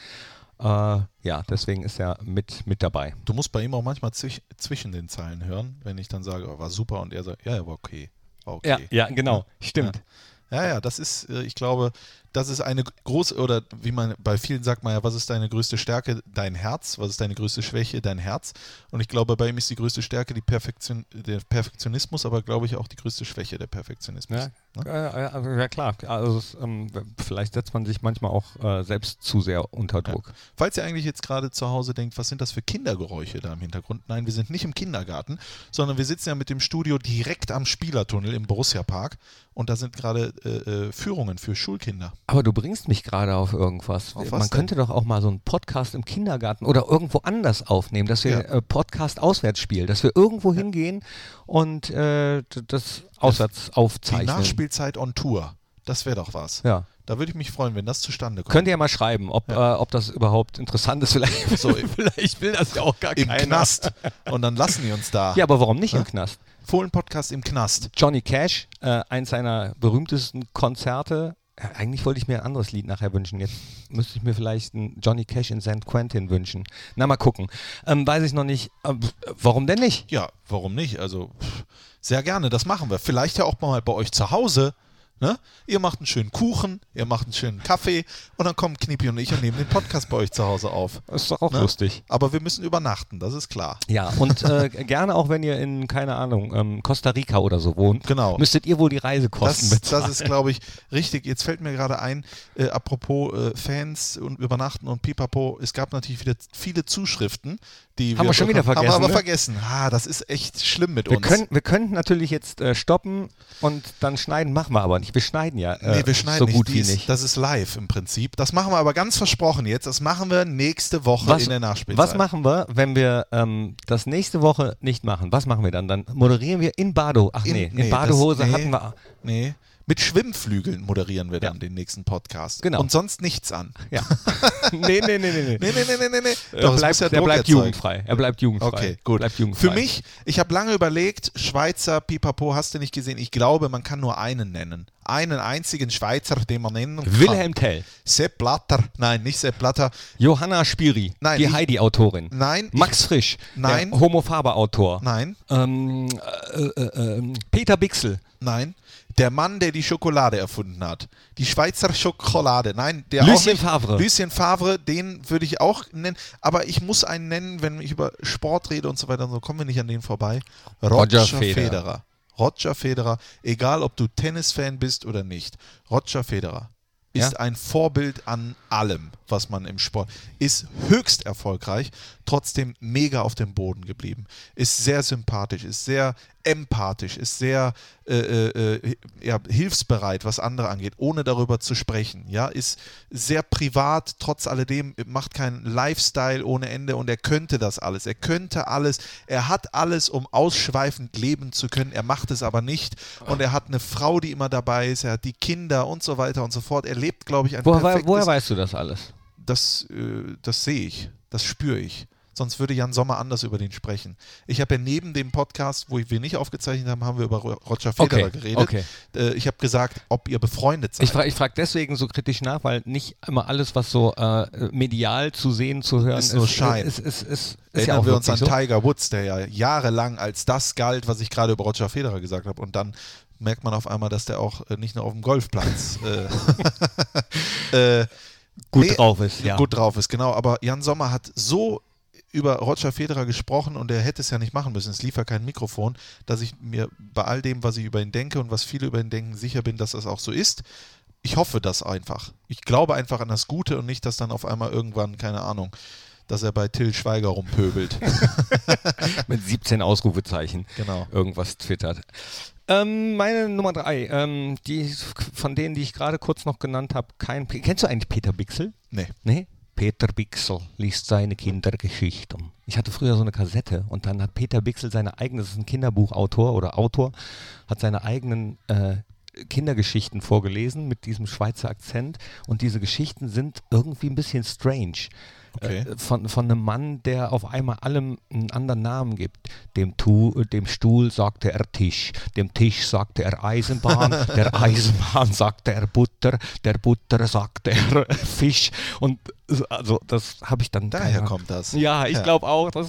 [SPEAKER 1] Äh, ja, deswegen ist er mit, mit dabei.
[SPEAKER 2] Du musst bei ihm auch manchmal zwich, zwischen den Zeilen hören, wenn ich dann sage, oh, war super und er sagt, ja, ja, war okay. War okay.
[SPEAKER 1] ja, genau. Stimmt.
[SPEAKER 2] Ja, ja, das ist, äh, ich glaube, das ist eine große, oder wie man bei vielen sagt man ja, was ist deine größte Stärke? Dein Herz. Was ist deine größte Schwäche? Dein Herz. Und ich glaube, bei ihm ist die größte Stärke die Perfektion, der Perfektionismus, aber glaube ich auch die größte Schwäche der Perfektionismus.
[SPEAKER 1] Ja,
[SPEAKER 2] Ne?
[SPEAKER 1] äh, ja klar. Also, es, ähm, vielleicht setzt man sich manchmal auch äh, selbst zu sehr unter Druck.
[SPEAKER 2] Falls ihr eigentlich jetzt gerade zu Hause denkt, was sind das für Kindergeräusche da im Hintergrund? Nein, wir sind nicht im Kindergarten, sondern wir sitzen ja mit dem Studio direkt am Spielertunnel im Borussia Park und da sind gerade äh, äh, Führungen für Schulkinder.
[SPEAKER 1] Aber du bringst mich gerade auf irgendwas.
[SPEAKER 2] Auf
[SPEAKER 1] Man
[SPEAKER 2] denn?
[SPEAKER 1] könnte doch auch mal so einen Podcast im Kindergarten oder irgendwo anders aufnehmen, dass wir
[SPEAKER 2] Ja.
[SPEAKER 1] äh, Podcast auswärts spielen, dass wir irgendwo hingehen und äh, das auswärts
[SPEAKER 2] Die
[SPEAKER 1] aufzeichnen.
[SPEAKER 2] Nachspielzeit on Tour. Das wäre doch was.
[SPEAKER 1] Ja.
[SPEAKER 2] Da würde ich mich freuen, wenn das zustande kommt.
[SPEAKER 1] Könnt ihr ja mal schreiben, ob, äh, ob das überhaupt interessant ist. (laughs) Vielleicht,
[SPEAKER 2] So,
[SPEAKER 1] vielleicht will das ja auch gar
[SPEAKER 2] Im
[SPEAKER 1] keiner.
[SPEAKER 2] Knast. Und dann lassen die uns da.
[SPEAKER 1] Ja, aber warum nicht im Knast?
[SPEAKER 2] Fohlen-Podcast im Knast.
[SPEAKER 1] Johnny Cash, äh, eins seiner berühmtesten Konzerte. Ja, eigentlich wollte ich mir ein anderes Lied nachher wünschen. Jetzt müsste ich mir vielleicht einen Johnny Cash in St. Quentin wünschen. Na, mal gucken. Ähm, weiß ich noch nicht. Ähm, warum denn nicht?
[SPEAKER 2] Ja, warum nicht? Also pff, sehr gerne, das machen wir. Vielleicht ja auch mal bei euch zu Hause. Ne? Ihr macht einen schönen Kuchen, ihr macht einen schönen Kaffee und dann kommen Knippi und ich und nehmen den Podcast bei euch zu Hause auf.
[SPEAKER 1] Ist doch auch
[SPEAKER 2] Ne?
[SPEAKER 1] lustig.
[SPEAKER 2] Aber wir müssen übernachten, das ist klar.
[SPEAKER 1] Ja, und äh, (laughs) gerne auch, wenn ihr in, keine Ahnung, ähm, Costa Rica oder so wohnt,
[SPEAKER 2] Genau.
[SPEAKER 1] müsstet ihr wohl die Reisekosten
[SPEAKER 2] Das,
[SPEAKER 1] bezahlen.
[SPEAKER 2] das ist, glaube ich, richtig. Jetzt fällt mir gerade ein, äh, apropos äh, Fans und Übernachten und Pipapo, es gab natürlich wieder viele Zuschriften, die
[SPEAKER 1] Haben wir schon wieder
[SPEAKER 2] Haben wir
[SPEAKER 1] vergessen,
[SPEAKER 2] aber
[SPEAKER 1] ne?
[SPEAKER 2] vergessen. Ah, das ist echt schlimm mit
[SPEAKER 1] wir,
[SPEAKER 2] uns.
[SPEAKER 1] können, wir könnten natürlich jetzt äh, stoppen und dann schneiden, machen wir aber nicht. Wir schneiden ja äh,
[SPEAKER 2] Nee, wir schneiden
[SPEAKER 1] so
[SPEAKER 2] nicht.
[SPEAKER 1] gut
[SPEAKER 2] Die
[SPEAKER 1] wie nicht.
[SPEAKER 2] Das ist live im Prinzip. Das machen wir aber ganz versprochen jetzt. Das machen wir nächste Woche
[SPEAKER 1] Was,
[SPEAKER 2] in der Nachspielzeit.
[SPEAKER 1] was machen wir, wenn wir ähm, das nächste Woche nicht machen? Was machen wir dann? Dann moderieren wir in Bado. Ach nee, in,
[SPEAKER 2] nee,
[SPEAKER 1] Badehose
[SPEAKER 2] das- nee,
[SPEAKER 1] hatten wir.
[SPEAKER 2] Nee. Mit Schwimmflügeln moderieren wir dann
[SPEAKER 1] Ja.
[SPEAKER 2] den nächsten Podcast.
[SPEAKER 1] Genau.
[SPEAKER 2] Und sonst nichts an.
[SPEAKER 1] Ja. (laughs) nee, nee, nee, nee, nee.
[SPEAKER 2] Nee, nee, nee, nee, nee.
[SPEAKER 1] Er
[SPEAKER 2] Doch,
[SPEAKER 1] bleibt,
[SPEAKER 2] ja
[SPEAKER 1] der bleibt jugendfrei. Er bleibt jugendfrei.
[SPEAKER 2] Okay, gut.
[SPEAKER 1] Bleibt jugendfrei.
[SPEAKER 2] Für mich, ich habe lange überlegt, Schweizer Pipapo hast du nicht gesehen. Ich glaube, man kann nur einen nennen. Einen einzigen Schweizer, den man nennen kann.
[SPEAKER 1] Wilhelm Tell,
[SPEAKER 2] Sepp Blatter. Nein, nicht Sepp Blatter.
[SPEAKER 1] Johanna Spiri,
[SPEAKER 2] Nein,
[SPEAKER 1] die
[SPEAKER 2] ich-
[SPEAKER 1] Heidi-Autorin.
[SPEAKER 2] Nein, ich-
[SPEAKER 1] Max Frisch,
[SPEAKER 2] Nein.
[SPEAKER 1] der Homophaber-Autor.
[SPEAKER 2] Nein,
[SPEAKER 1] Ähm, äh, äh, äh, Peter Bixel.
[SPEAKER 2] nein. Der Mann, der die Schokolade erfunden hat. Die Schweizer Schokolade. Nein, der
[SPEAKER 1] Lucien
[SPEAKER 2] auch nicht.
[SPEAKER 1] Favre.
[SPEAKER 2] Lucien Favre, den würde ich auch nennen. Aber ich muss einen nennen, wenn ich über Sport rede und so weiter. So kommen wir nicht an den vorbei.
[SPEAKER 1] Roger
[SPEAKER 2] Roger,
[SPEAKER 1] Federer.
[SPEAKER 2] Federer. Roger Federer. Egal, ob du Tennisfan bist oder nicht. Roger Federer ist
[SPEAKER 1] Ja?
[SPEAKER 2] ein Vorbild an allem, was man im Sport ist. Höchst erfolgreich, trotzdem mega auf dem Boden geblieben. Ist sehr sympathisch, ist sehr empathisch, ist sehr äh, äh, ja, hilfsbereit, was andere angeht, ohne darüber zu sprechen. Ja, ist sehr privat, trotz alledem macht keinen Lifestyle ohne Ende und er könnte das alles. Er könnte alles. Er hat alles, um ausschweifend leben zu können. Er macht es aber nicht und er hat eine Frau, die immer dabei ist. Er hat die Kinder und so weiter und so fort. Er lebt, glaube ich, ein
[SPEAKER 1] Woher,
[SPEAKER 2] perfektes.
[SPEAKER 1] woher weißt du das alles?
[SPEAKER 2] Das, äh, das sehe ich, das spüre ich. Sonst würde Jan Sommer anders über den sprechen. Ich habe ja neben dem Podcast, wo wir nicht aufgezeichnet haben, haben wir über Ro- Roger Federer
[SPEAKER 1] Okay,
[SPEAKER 2] geredet.
[SPEAKER 1] okay.
[SPEAKER 2] Äh, ich habe gesagt, ob ihr befreundet seid.
[SPEAKER 1] Ich frage frag deswegen so kritisch nach, weil nicht immer alles, was so äh, medial zu sehen, zu hören
[SPEAKER 2] Ist nur Schein.
[SPEAKER 1] Ist, ist, ist, ist, ist
[SPEAKER 2] Erinnern
[SPEAKER 1] ja auch
[SPEAKER 2] wir uns an
[SPEAKER 1] so.
[SPEAKER 2] Tiger Woods, der ja jahrelang als das galt, was ich gerade über Roger Federer gesagt habe. Und dann merkt man auf einmal, dass der auch äh, nicht nur auf dem Golfplatz äh, (laughs) äh,
[SPEAKER 1] Gut
[SPEAKER 2] nee,
[SPEAKER 1] drauf ist, ja.
[SPEAKER 2] gut drauf ist, genau. Aber Jan Sommer hat so über Roger Federer gesprochen und er hätte es ja nicht machen müssen. Es lief ja kein Mikrofon, dass ich mir bei all dem, was ich über ihn denke und was viele über ihn denken, sicher bin, dass das auch so ist. Ich hoffe das einfach. Ich glaube einfach an das Gute und nicht, dass dann auf einmal irgendwann, keine Ahnung, dass er bei Till Schweiger rumpöbelt. (laughs)
[SPEAKER 1] Mit 17 Ausrufezeichen
[SPEAKER 2] Genau.
[SPEAKER 1] irgendwas twittert. Ähm, meine Nummer drei, ähm, die von denen, die ich gerade kurz noch genannt habe, kein. Kennst du eigentlich Peter Bixel?
[SPEAKER 2] Nee.
[SPEAKER 1] Nee? Peter Bixel liest seine Kindergeschichten. Ich hatte früher so eine Kassette und dann hat Peter Bixel seine eigene, das ist ein Kinderbuchautor oder Autor, hat seine eigenen äh, Kindergeschichten vorgelesen mit diesem Schweizer Akzent und diese Geschichten sind irgendwie ein bisschen strange.
[SPEAKER 2] Okay.
[SPEAKER 1] Äh, von, von einem Mann, der auf einmal allem einen anderen Namen gibt. Dem, tu, dem Stuhl sagte er Tisch, dem Tisch sagte er Eisenbahn, (laughs) der Eisenbahn sagte er Butter, der Butter sagte er (laughs) Fisch. Und so- also das habe ich dann.
[SPEAKER 2] Daher
[SPEAKER 1] keine Ahnung.
[SPEAKER 2] kommt das.
[SPEAKER 1] Ja, ich
[SPEAKER 2] Ja.
[SPEAKER 1] glaube auch. Das,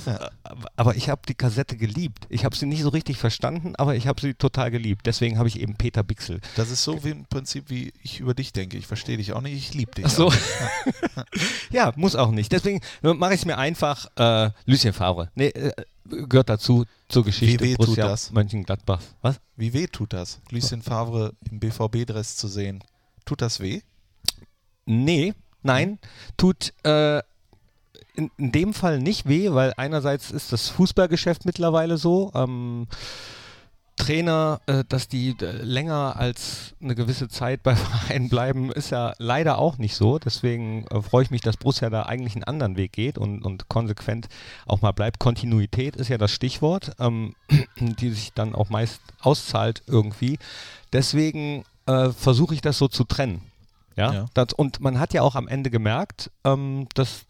[SPEAKER 1] Aber ich habe die Kassette geliebt. Ich habe sie nicht so richtig verstanden, aber ich habe sie total geliebt. Deswegen habe ich eben Peter Bixel.
[SPEAKER 2] Das ist so wie im Prinzip, wie ich über dich denke. Ich verstehe dich auch nicht, ich liebe dich.
[SPEAKER 1] Ach so.
[SPEAKER 2] auch. (laughs)
[SPEAKER 1] ja, muss auch nicht. Deswegen mache ich es mir einfach. Äh, Lucien Favre. Nee, äh, gehört dazu zur Geschichte
[SPEAKER 2] Wie weh tut
[SPEAKER 1] Borussia
[SPEAKER 2] das?
[SPEAKER 1] Mönchengladbach. Was?
[SPEAKER 2] Wie weh tut das, Lucien Favre im BVB-Dress zu sehen? Tut das weh?
[SPEAKER 1] Nee, nein. Tut äh, in, in dem Fall nicht weh, weil einerseits ist das Fußballgeschäft mittlerweile so. Ähm, Trainer, äh, dass die äh, länger als eine gewisse Zeit bei (laughs) Vereinen bleiben, ist ja leider auch nicht so. Deswegen äh, freue ich mich, dass Borussia da eigentlich einen anderen Weg geht und, und konsequent auch mal bleibt. Kontinuität ist ja das Stichwort, ähm, (clears throat) die sich dann auch meist auszahlt irgendwie. Deswegen äh, versuche ich das so zu trennen. Ja,
[SPEAKER 2] Ja.
[SPEAKER 1] Das, und man hat ja auch am Ende gemerkt, ähm, dass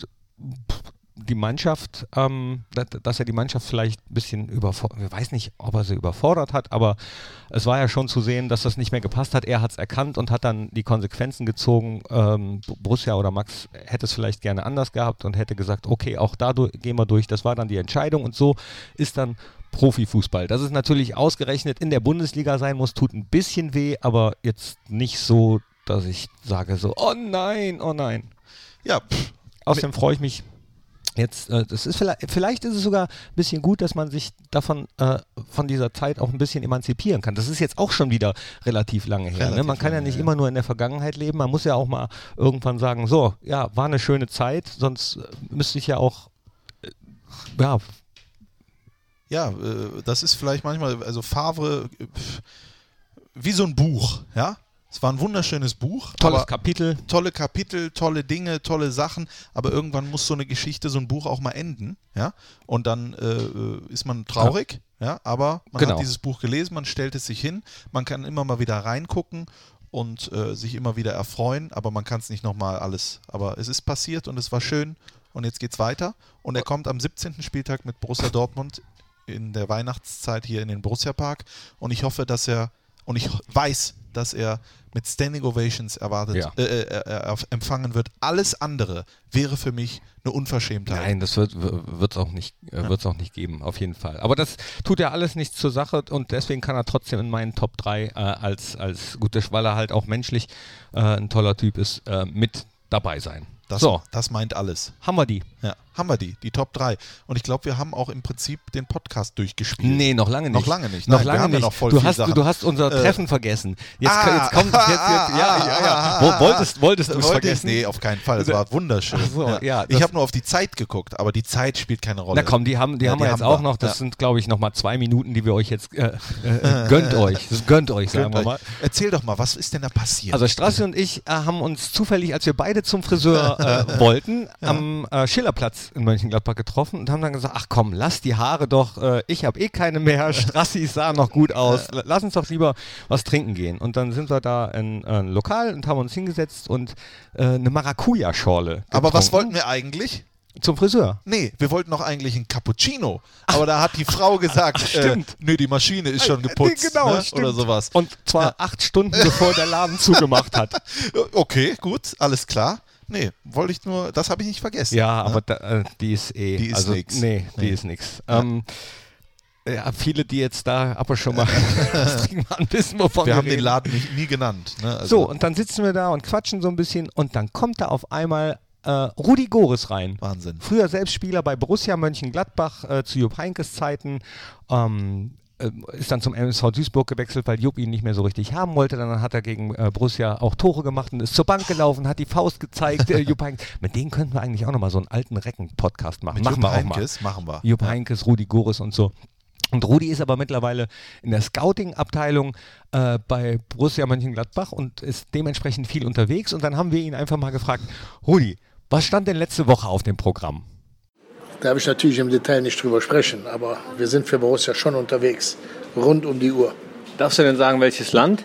[SPEAKER 1] die Mannschaft, ähm, dass, er die Mannschaft vielleicht ein bisschen überfordert, ich weiß nicht, ob er sie überfordert hat, aber es war ja schon zu sehen, dass das nicht mehr gepasst hat. Er hat es erkannt und hat dann die Konsequenzen gezogen. Ähm, Borussia oder Max hätte es vielleicht gerne anders gehabt und hätte gesagt, okay, auch da gehen wir durch. Das war dann die Entscheidung und so ist dann Profifußball. Dass es natürlich ausgerechnet in der Bundesliga sein muss, tut ein bisschen weh, aber jetzt nicht so, dass ich sage so, oh nein, oh nein.
[SPEAKER 2] Ja, pff,
[SPEAKER 1] Außerdem freue ich mich jetzt, äh, das ist vielleicht, vielleicht ist es sogar ein bisschen gut, dass man sich davon, äh, von dieser Zeit auch ein bisschen emanzipieren kann. Das ist jetzt auch schon wieder relativ lange her. ne?
[SPEAKER 2] Relativ
[SPEAKER 1] Man kann ja nicht
[SPEAKER 2] ja.
[SPEAKER 1] immer nur in der Vergangenheit leben, man muss ja auch mal irgendwann sagen, so, ja, war eine schöne Zeit, sonst äh, müsste ich ja auch, äh, ja,
[SPEAKER 2] ja, äh, das ist vielleicht manchmal, also Favre, wie so ein Buch, ja? Es war ein wunderschönes Buch.
[SPEAKER 1] tolles Kapitel.
[SPEAKER 2] tolle Kapitel, tolle Dinge, tolle Sachen, aber irgendwann muss so eine Geschichte, so ein Buch auch mal enden, ja. Und dann äh, ist man traurig, ja, aber man
[SPEAKER 1] Genau.
[SPEAKER 2] hat dieses Buch gelesen, man stellt es sich hin, man kann immer mal wieder reingucken und äh, sich immer wieder erfreuen, aber man kann es nicht nochmal alles. Aber es ist passiert und es war schön und jetzt geht's weiter. Und er kommt am 17. Spieltag mit Borussia Dortmund in der Weihnachtszeit hier in den Borussia Park und ich hoffe, dass er und ich weiß, dass er mit Standing Ovations erwartet,
[SPEAKER 1] Ja.
[SPEAKER 2] äh, äh, äh, empfangen wird. Alles andere wäre für mich eine Unverschämtheit.
[SPEAKER 1] Nein, das wird es auch, nicht, äh, wird's auch nicht geben, auf jeden Fall. Aber das tut ja alles nichts zur Sache und deswegen kann er trotzdem in meinen Top 3 äh, als, als gute, weil er halt auch menschlich äh, ein toller Typ ist, mit dabei sein.
[SPEAKER 2] Das,
[SPEAKER 1] So.
[SPEAKER 2] das meint alles.
[SPEAKER 1] Haben wir die?
[SPEAKER 2] Ja, haben wir die, die Top 3. Und ich glaube, wir haben auch im Prinzip den Podcast durchgespielt.
[SPEAKER 1] Nee, noch lange nicht.
[SPEAKER 2] Noch lange nicht.
[SPEAKER 1] Noch
[SPEAKER 2] Nein, wir
[SPEAKER 1] lange
[SPEAKER 2] haben ja
[SPEAKER 1] nicht.
[SPEAKER 2] noch voll
[SPEAKER 1] du, hast,
[SPEAKER 2] Sachen.
[SPEAKER 1] du hast unser
[SPEAKER 2] Äh,
[SPEAKER 1] Treffen vergessen. Jetzt,
[SPEAKER 2] Ah.
[SPEAKER 1] jetzt kommt, jetzt, jetzt, ja, ja, ja. Wo, wolltest, wolltest du es
[SPEAKER 2] ich?
[SPEAKER 1] vergessen?
[SPEAKER 2] Nee, auf keinen Fall. Es war wunderschön.
[SPEAKER 1] So, ja,
[SPEAKER 2] ich
[SPEAKER 1] das-
[SPEAKER 2] habe nur auf die Zeit geguckt, aber die Zeit spielt keine Rolle.
[SPEAKER 1] Na komm, die haben, die
[SPEAKER 2] Ja,
[SPEAKER 1] haben
[SPEAKER 2] die
[SPEAKER 1] wir jetzt
[SPEAKER 2] haben
[SPEAKER 1] auch noch. Das
[SPEAKER 2] Ja.
[SPEAKER 1] sind, glaube ich, noch mal zwei Minuten, die wir euch jetzt äh, äh, gönnt (laughs) euch. Das gönnt euch, sagen
[SPEAKER 2] Könnt
[SPEAKER 1] wir
[SPEAKER 2] euch-
[SPEAKER 1] mal.
[SPEAKER 2] Erzähl doch mal, was ist denn da passiert?
[SPEAKER 1] Also Strassi und ich äh, haben uns zufällig, als wir beide zum Friseur äh, (laughs) wollten, am äh, Schillerplatz in Mönchengladbach getroffen und haben dann gesagt, ach komm, lass die Haare doch, äh, ich habe eh keine mehr, Strassi sah noch gut aus, lass uns doch lieber was trinken gehen. Und dann sind wir da in äh, ein Lokal und haben uns hingesetzt und äh, eine Maracuja-Schorle
[SPEAKER 2] aber was wollten wir eigentlich?
[SPEAKER 1] Zum Friseur.
[SPEAKER 2] Nee, wir wollten noch eigentlich einen Cappuccino. Aber da hat die Frau (laughs) gesagt,
[SPEAKER 1] Ach, stimmt.
[SPEAKER 2] Äh, nee, die Maschine ist schon geputzt.
[SPEAKER 1] genau,
[SPEAKER 2] ne? Oder sowas.
[SPEAKER 1] Und zwar acht Stunden bevor der Laden (laughs) zugemacht hat.
[SPEAKER 2] Okay, gut, alles klar. Nee, wollte ich nur, das habe ich nicht vergessen.
[SPEAKER 1] Ja,
[SPEAKER 2] ne?
[SPEAKER 1] aber da, äh, die ist eh.
[SPEAKER 2] Die ist
[SPEAKER 1] also,
[SPEAKER 2] nix.
[SPEAKER 1] Nee, die
[SPEAKER 2] Nee.
[SPEAKER 1] ist nix. Ähm, ja, viele, die jetzt da aber schon mal (laughs) waren, wissen, wovon wir,
[SPEAKER 2] wir haben den
[SPEAKER 1] reden.
[SPEAKER 2] Laden nicht, nie genannt. Ne? Also,
[SPEAKER 1] So, und dann sitzen wir da und quatschen so ein bisschen und dann kommt da auf einmal äh, Rudi Goris rein.
[SPEAKER 2] Wahnsinn.
[SPEAKER 1] Früher selbst Spieler bei Borussia Mönchengladbach äh, zu Jupp Heinkes Zeiten. Ähm, äh, ist dann zum MSV Duisburg gewechselt, weil Jupp ihn nicht mehr so richtig haben wollte. Dann hat er gegen äh, Borussia auch Tore gemacht und ist zur Bank gelaufen, hat die Faust gezeigt. Äh, Jupp Heynckes. Mit denen könnten wir eigentlich auch nochmal so einen alten Recken-Podcast machen.
[SPEAKER 2] Mit
[SPEAKER 1] machen
[SPEAKER 2] Jupp
[SPEAKER 1] wir auch
[SPEAKER 2] Heynckes machen wir.
[SPEAKER 1] Jupp
[SPEAKER 2] Ja.
[SPEAKER 1] Heinkes, Rudi Goris und so. Und Rudi ist aber mittlerweile in der Scouting-Abteilung äh, bei Borussia Mönchengladbach und ist dementsprechend viel unterwegs. Und dann haben wir ihn einfach mal gefragt, Rudi, was stand denn letzte Woche auf dem Programm?
[SPEAKER 6] Darf ich natürlich im Detail nicht drüber sprechen, aber wir sind für Borussia schon unterwegs, rund um die Uhr.
[SPEAKER 7] Darfst du denn sagen, welches Land?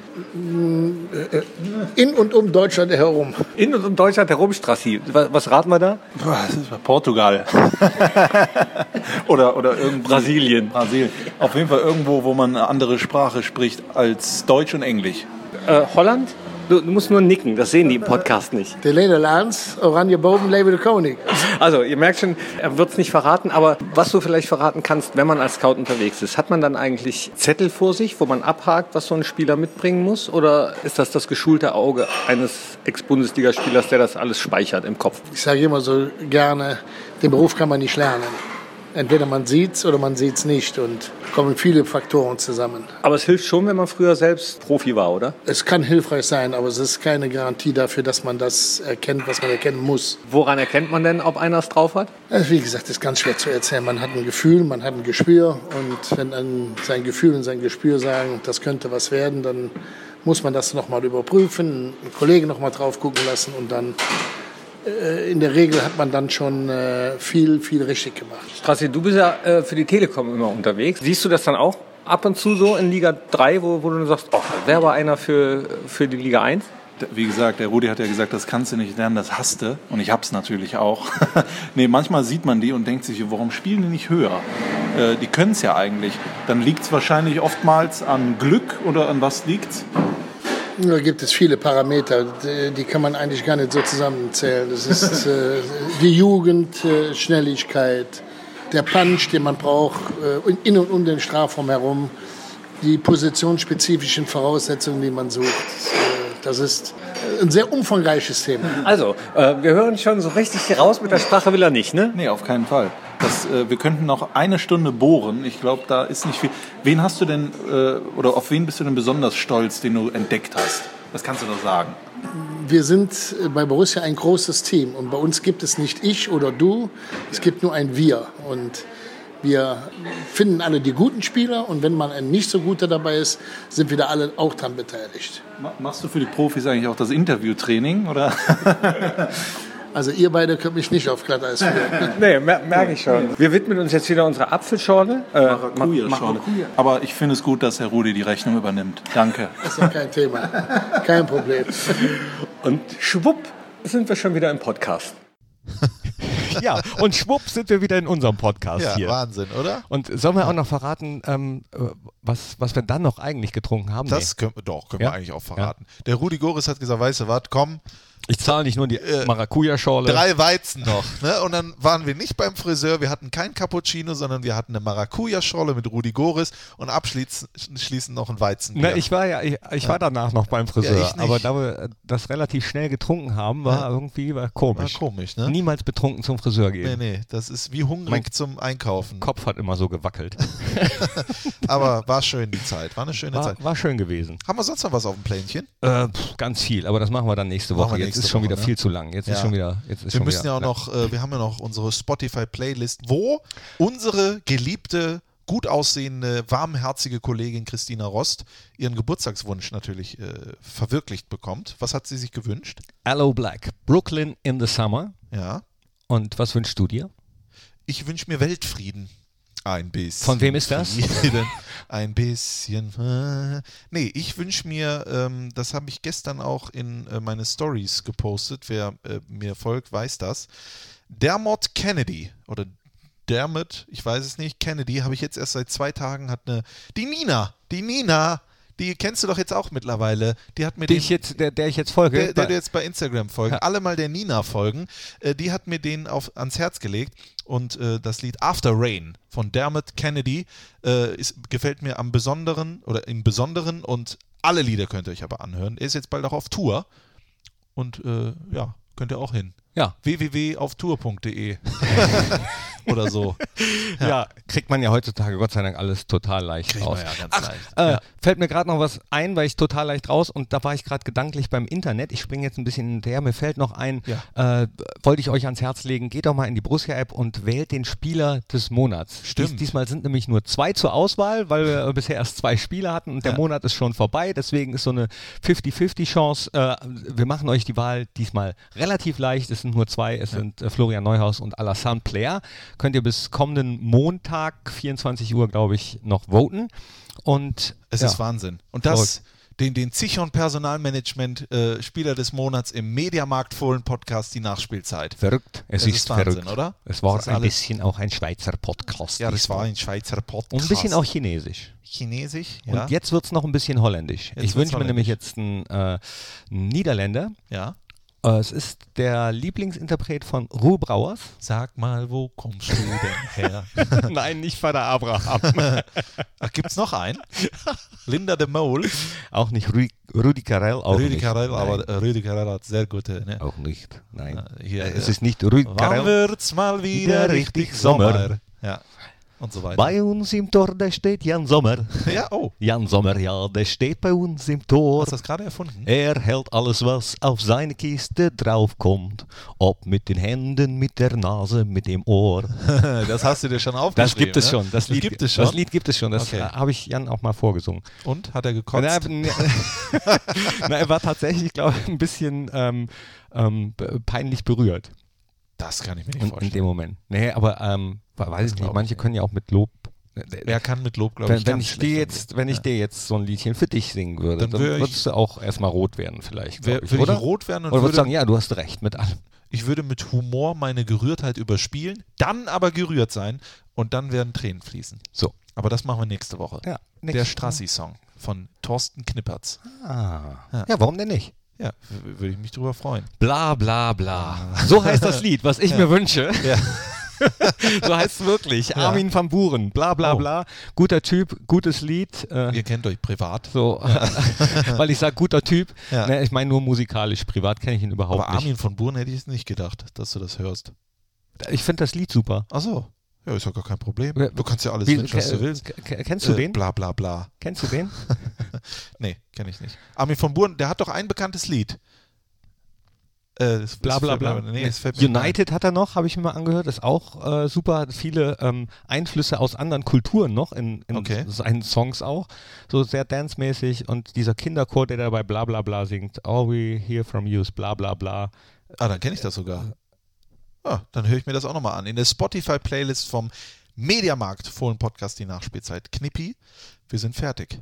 [SPEAKER 6] In und um Deutschland herum.
[SPEAKER 7] In und um Deutschland herum, Strassi. Was, raten wir da?
[SPEAKER 8] Boah, Das ist Portugal. (laughs) oder, oder irgendwo.
[SPEAKER 7] Brasilien.
[SPEAKER 8] Brasilien. Auf jeden Fall irgendwo, wo man eine andere Sprache spricht als Deutsch und Englisch.
[SPEAKER 7] Äh, Holland? Du, du musst nur nicken, das sehen die im Podcast nicht.
[SPEAKER 6] De Nederlands, Oranje Boven, Leeuwen de Koning.
[SPEAKER 7] Also, ihr merkt schon, er wird es nicht verraten, aber was du vielleicht verraten kannst, wenn man als Scout unterwegs ist, hat man dann eigentlich Zettel vor sich, wo man abhakt, was so ein Spieler mitbringen muss? Oder ist das das geschulte Auge eines Ex-Bundesligaspielers, der das alles speichert im Kopf?
[SPEAKER 6] Ich sage immer so gerne, den Beruf kann man nicht lernen. Entweder man sieht's oder man sieht's nicht und kommen viele Faktoren zusammen.
[SPEAKER 7] Aber es hilft schon, wenn man früher selbst Profi war, oder?
[SPEAKER 6] Es kann hilfreich sein, aber es ist keine Garantie dafür, dass man das erkennt, was man erkennen muss.
[SPEAKER 7] Woran erkennt man denn, ob einer es drauf hat?
[SPEAKER 6] Also wie gesagt, das ist ganz schwer zu erzählen. Man hat ein Gefühl, man hat ein Gespür und wenn dann sein Gefühl und sein Gespür sagen, das könnte was werden, dann muss man das nochmal überprüfen, einen Kollegen nochmal drauf gucken lassen und dann in der Regel hat man dann schon äh, viel, viel richtig gemacht.
[SPEAKER 7] Strassi, du bist ja äh, für die Telekom immer unterwegs. Siehst du das dann auch ab und zu so in Liga 3, wo, wo du sagst, oh, wäre aber einer für, für die Liga 1?
[SPEAKER 8] Wie gesagt, der Rudi hat ja gesagt, das kannst du nicht lernen, das hasst du. Und ich hab's natürlich auch. (laughs) nee, manchmal sieht man die und denkt sich, warum spielen die nicht höher? Äh, die können's ja eigentlich. Dann liegt's wahrscheinlich oftmals an Glück oder an was liegt's?
[SPEAKER 6] Da gibt es viele Parameter, die, kann man eigentlich gar nicht so zusammenzählen. Das ist (laughs) äh, die Jugend, äh, Schnelligkeit, der Punch, den man braucht, äh, in und um den Strafraum herum, die positionsspezifischen Voraussetzungen, die man sucht. Äh, Das ist ein sehr umfangreiches Thema.
[SPEAKER 7] Also, äh, wir hören schon so richtig raus, mit der Sprache will er nicht, ne?
[SPEAKER 8] Nee, auf keinen Fall. Das, äh, wir könnten noch eine Stunde bohren. Ich glaube, da ist nicht viel. Wen hast du denn, äh, oder auf wen bist du denn besonders stolz, den du entdeckt hast? Das kannst du doch sagen.
[SPEAKER 6] Wir sind äh, bei Borussia ein großes Team und bei uns gibt es nicht ich oder du, es gibt nur ein Wir. Und wir finden alle die guten Spieler und wenn mal ein nicht so guter dabei ist, sind wir da alle auch dran beteiligt.
[SPEAKER 8] Ma- Machst du für die Profis eigentlich auch das Interviewtraining? Oder? (laughs)
[SPEAKER 6] Also ihr beide könnt mich nicht auf Glatteis führen. (laughs)
[SPEAKER 7] Nee, mer merke ich schon. Wir widmen uns jetzt wieder unserer Apfelschorle. Äh,
[SPEAKER 8] Maracuja-Schorle. Aber ich finde es gut, dass Herr Rudi die Rechnung übernimmt. Danke. (laughs)
[SPEAKER 6] Das ist ja kein Thema. Kein Problem.
[SPEAKER 7] und schwupp sind wir schon wieder im Podcast. (laughs)
[SPEAKER 1] ja, und schwupp sind wir wieder in unserem Podcast
[SPEAKER 2] Ja,
[SPEAKER 1] hier.
[SPEAKER 2] Wahnsinn, oder?
[SPEAKER 1] Und sollen wir auch noch verraten, ähm, äh, was, was wir dann noch eigentlich getrunken haben?
[SPEAKER 2] Das können wir doch, können
[SPEAKER 1] Ja?
[SPEAKER 2] wir eigentlich auch verraten. Der Rudi Goris hat gesagt, weißt du was, komm,
[SPEAKER 1] Ich zahle nicht nur die Maracuja-Schorle.
[SPEAKER 2] Drei Weizen noch. Ne? Und dann waren wir nicht beim Friseur, wir hatten kein Cappuccino, sondern wir hatten eine Maracuja-Schorle mit Rudi Goris und abschließend noch ein Weizen.
[SPEAKER 1] Na, ich war ja, ich, ich war danach noch beim Friseur,
[SPEAKER 2] Ja, ich nicht.
[SPEAKER 1] aber da wir das relativ schnell getrunken haben, war
[SPEAKER 2] Ja.
[SPEAKER 1] irgendwie war komisch.
[SPEAKER 2] War komisch, ne?
[SPEAKER 1] Niemals betrunken zum Friseur
[SPEAKER 2] Nee,
[SPEAKER 1] gehen.
[SPEAKER 2] nee, das ist wie hungrig
[SPEAKER 1] Mein
[SPEAKER 2] zum Einkaufen.
[SPEAKER 1] Kopf hat immer so gewackelt. (laughs)
[SPEAKER 2] Aber war schön die Zeit, war eine schöne
[SPEAKER 1] War,
[SPEAKER 2] Zeit.
[SPEAKER 1] war schön gewesen.
[SPEAKER 2] Haben wir sonst noch was auf dem Plänchen?
[SPEAKER 1] Äh, pff, ganz viel, aber das machen wir dann nächste Woche.
[SPEAKER 2] wir
[SPEAKER 1] Jetzt ist schon
[SPEAKER 2] Woche,
[SPEAKER 1] wieder
[SPEAKER 2] ne?
[SPEAKER 1] viel zu lang. Jetzt
[SPEAKER 2] Ja.
[SPEAKER 1] ist schon wieder. Jetzt ist
[SPEAKER 2] Wir
[SPEAKER 1] schon
[SPEAKER 2] müssen
[SPEAKER 1] wieder,
[SPEAKER 2] ja auch noch, äh, wir haben ja noch unsere Spotify-Playlist, wo unsere geliebte, gut aussehende, warmherzige Kollegin Christina Rost ihren Geburtstagswunsch natürlich äh, verwirklicht bekommt. Was hat sie sich gewünscht?
[SPEAKER 1] Aloe Black, Brooklyn in the Summer.
[SPEAKER 2] Ja.
[SPEAKER 1] Und was wünschst du dir?
[SPEAKER 2] Ich wünsche mir Weltfrieden. Ein bisschen.
[SPEAKER 1] Von wem ist das? (laughs)
[SPEAKER 2] Ein bisschen. (laughs) Nee, ich wünsche mir, ähm, das habe ich gestern auch in äh, meine Stories gepostet. Wer äh, mir folgt, weiß das. Dermot Kennedy oder Dermot, ich weiß es nicht, Kennedy habe ich jetzt erst seit zwei Tagen, hat eine. Die Nina, die Nina, die kennst du doch jetzt auch mittlerweile. Die hat mir
[SPEAKER 1] Die
[SPEAKER 2] den,
[SPEAKER 1] ich jetzt, der, der ich jetzt folge.
[SPEAKER 2] der, der, der jetzt bei Instagram folgen, alle mal der Nina folgen, äh, die hat mir den auf, ans Herz gelegt und äh, das Lied After Rain von Dermot Kennedy äh, ist, gefällt mir am besonderen oder im Besonderen und alle Lieder könnt ihr euch aber anhören. Er ist jetzt bald auch auf Tour und äh, ja, könnt ihr auch hin.
[SPEAKER 1] ja.
[SPEAKER 2] www.auftour.de (laughs) (laughs) oder so. (laughs)
[SPEAKER 1] Ja. kriegt man ja heutzutage Gott sei Dank alles total leicht
[SPEAKER 2] Kriegt
[SPEAKER 1] raus.
[SPEAKER 2] ja ganz
[SPEAKER 1] Ach,
[SPEAKER 2] leicht.
[SPEAKER 1] Äh,
[SPEAKER 2] Ja.
[SPEAKER 1] Fällt mir gerade noch was ein, weil ich total leicht raus und da war ich gerade gedanklich beim Internet. Ich springe jetzt ein bisschen hinterher. Mir fällt noch ein, äh, wollte ich euch ans Herz legen, geht doch mal in die Borussia-App und wählt den Spieler des Monats.
[SPEAKER 2] Stimmt.
[SPEAKER 1] Dies, diesmal sind nämlich nur zwei zur Auswahl, weil wir äh, bisher erst zwei Spieler hatten und der
[SPEAKER 2] Ja.
[SPEAKER 1] Monat ist schon vorbei. Deswegen ist so eine 50-50 Chance. Äh, wir machen euch die Wahl diesmal relativ leicht. Es sind nur zwei. Es sind äh, Florian Neuhaus und Alassane Player. Könnt ihr bis kommenden Montag, 24 Uhr, glaube ich, noch voten. Und
[SPEAKER 2] Es
[SPEAKER 1] ja.
[SPEAKER 2] ist Wahnsinn. Und das, den, den Zichon Personalmanagement äh, Spieler des Monats im Mediamarkt Fohlen Podcast, die Nachspielzeit.
[SPEAKER 1] Verrückt. Es,
[SPEAKER 2] Es
[SPEAKER 1] ist,
[SPEAKER 2] ist Wahnsinn,
[SPEAKER 1] verrückt.
[SPEAKER 2] oder?
[SPEAKER 1] Es war
[SPEAKER 2] Das
[SPEAKER 1] ein bisschen auch ein Schweizer Podcast.
[SPEAKER 2] Ja, das war ein Schweizer Podcast.
[SPEAKER 1] Und ein bisschen auch Chinesisch.
[SPEAKER 2] Chinesisch. Ja.
[SPEAKER 1] Und jetzt wird es noch ein bisschen holländisch.
[SPEAKER 2] Jetzt
[SPEAKER 1] ich wünsche mir nämlich jetzt einen, äh, einen Niederländer.
[SPEAKER 2] ja.
[SPEAKER 1] Äh, es ist der Lieblingsinterpret von Ruhe Brauers.
[SPEAKER 2] Sag mal, wo kommst du denn her? (laughs) (laughs)
[SPEAKER 1] Nein, nicht Vater Abraham. (laughs)
[SPEAKER 2] Ach, gibt's noch einen? Linda de Mole.
[SPEAKER 1] auch nicht Rudi, Rudi Carell. Auch
[SPEAKER 2] Rüdi
[SPEAKER 1] nicht.
[SPEAKER 2] Carell, aber äh, Rüdi Carell hat sehr gute. Ne?
[SPEAKER 1] Auch nicht. Nein.
[SPEAKER 2] Äh, hier,
[SPEAKER 1] es ist nicht Rudi
[SPEAKER 2] Wann
[SPEAKER 1] Carell.
[SPEAKER 2] wird's mal wieder richtig Sommer?
[SPEAKER 1] Sommer?
[SPEAKER 2] Ja. Und so weiter.
[SPEAKER 1] Bei uns im Tor, da steht Jan Sommer. (laughs)
[SPEAKER 2] Ja, oh.
[SPEAKER 1] Jan Sommer, ja, der steht bei uns im Tor.
[SPEAKER 2] Hast du das gerade erfunden?
[SPEAKER 1] Er hält alles, was auf seine Kiste draufkommt. Ob mit den Händen, mit der Nase, mit dem Ohr. (laughs)
[SPEAKER 2] Das hast du dir schon
[SPEAKER 1] Das
[SPEAKER 2] aufgeschrieben.
[SPEAKER 1] gibt es
[SPEAKER 2] ne?
[SPEAKER 1] schon. Das, Lied,
[SPEAKER 2] gibt es schon.
[SPEAKER 1] Das Lied gibt es schon. Das
[SPEAKER 2] Okay.
[SPEAKER 1] äh, habe ich Jan auch mal vorgesungen.
[SPEAKER 2] Und? Hat er gekotzt?
[SPEAKER 1] Na, na, (laughs) er war tatsächlich, glaube ich, ein bisschen ähm, ähm, peinlich berührt
[SPEAKER 2] Das kann ich mir nicht
[SPEAKER 1] in, in
[SPEAKER 2] vorstellen.
[SPEAKER 1] dem Moment. Nee, aber ähm, weiß ich nicht. Manche können ja auch mit Lob.
[SPEAKER 2] Wer kann mit Lob, glaube ich,
[SPEAKER 1] Wenn, ich dir jetzt, wenn ich dir jetzt so ein Liedchen für dich singen würde,
[SPEAKER 2] Dann
[SPEAKER 1] dann,
[SPEAKER 2] wär
[SPEAKER 1] würdest du auch erstmal rot werden, vielleicht. Glaub ich,
[SPEAKER 2] würde ich
[SPEAKER 1] oder?
[SPEAKER 2] rot werden und
[SPEAKER 1] oder
[SPEAKER 2] würde-
[SPEAKER 1] sagen, ja, du hast recht mit allem.
[SPEAKER 2] Ich würde mit Humor meine Gerührtheit überspielen, dann aber gerührt sein und dann werden Tränen fließen.
[SPEAKER 1] So.
[SPEAKER 2] Aber das machen wir nächste Woche.
[SPEAKER 1] Ja,
[SPEAKER 2] Der
[SPEAKER 1] nächste-
[SPEAKER 2] Strassi-Song von Thorsten Knippertz.
[SPEAKER 1] Ah.
[SPEAKER 2] Ja.
[SPEAKER 1] Ja. warum denn nicht?
[SPEAKER 2] Ja, würde ich mich drüber freuen.
[SPEAKER 1] Bla bla bla. So heißt das Lied, was ich mir wünsche.
[SPEAKER 2] Ja. (laughs)
[SPEAKER 1] so heißt es wirklich. Armin van Buren. Bla bla
[SPEAKER 2] Oh.
[SPEAKER 1] bla. Guter Typ, gutes Lied. Äh,
[SPEAKER 2] Ihr kennt euch privat.
[SPEAKER 1] so, (laughs) weil ich sage guter Typ.
[SPEAKER 2] Ja.
[SPEAKER 1] Ne, ich meine nur musikalisch. Privat kenne ich ihn überhaupt
[SPEAKER 2] Aber
[SPEAKER 1] nicht.
[SPEAKER 2] Armin von Buren hätte ich es nicht gedacht, dass du das hörst.
[SPEAKER 1] Ich finde das Lied super.
[SPEAKER 2] Ach so. Ja, ist ja gar kein Problem. Du kannst ja alles
[SPEAKER 1] Wie-
[SPEAKER 2] wünschen, was du willst.
[SPEAKER 1] Kennst du
[SPEAKER 2] Äh,
[SPEAKER 1] den?
[SPEAKER 2] Bla bla bla.
[SPEAKER 1] Kennst du den? (laughs)
[SPEAKER 2] Nee, kenne ich nicht. Armin von Buren, der hat doch ein bekanntes Lied. Äh, das-
[SPEAKER 1] Bla bla bla.
[SPEAKER 2] Nee, ein.
[SPEAKER 1] United hat er noch, habe ich mir mal angehört. Ist auch äh, super. Viele ähm, Einflüsse aus anderen Kulturen noch in, in
[SPEAKER 2] Okay.
[SPEAKER 1] seinen Songs auch. So sehr dance-mäßig. Und dieser Kinderchor, der dabei bla bla bla singt. All we hear from you is bla bla bla.
[SPEAKER 2] Ah, dann kenne ich das sogar. Ah, dann höre ich mir das auch nochmal an. In der Spotify-Playlist vom Mediamarkt Fohlen Podcast die Nachspielzeit. Knippi, wir sind fertig.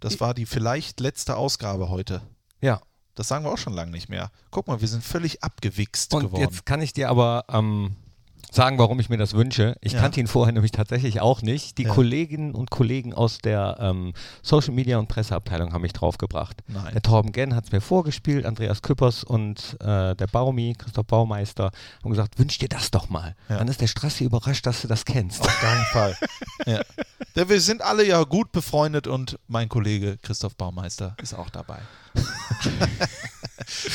[SPEAKER 2] Das war die vielleicht letzte Ausgabe heute.
[SPEAKER 1] Ja.
[SPEAKER 2] Das sagen wir auch schon lange nicht mehr. Guck mal, wir sind völlig abgewichst
[SPEAKER 1] Und
[SPEAKER 2] geworden.
[SPEAKER 1] jetzt kann ich dir aber ähm, sagen, warum ich mir das wünsche. Ich
[SPEAKER 2] Ja.
[SPEAKER 1] kannte ihn vorher nämlich tatsächlich auch nicht. Die
[SPEAKER 2] Ja.
[SPEAKER 1] Kolleginnen und Kollegen aus der ähm, Social Media und Presseabteilung haben mich draufgebracht.
[SPEAKER 2] Nein.
[SPEAKER 1] Der Torben Genn hat es mir vorgespielt, Andreas Küppers und äh, der Baumi, Christoph Baumeister, haben gesagt, wünsch dir das doch mal.
[SPEAKER 2] Ja.
[SPEAKER 1] Dann ist der Strassi überrascht, dass du das kennst.
[SPEAKER 2] Auf keinen Fall. ja. Wir sind alle ja gut befreundet und mein Kollege Christoph Baumeister ist auch dabei. (laughs)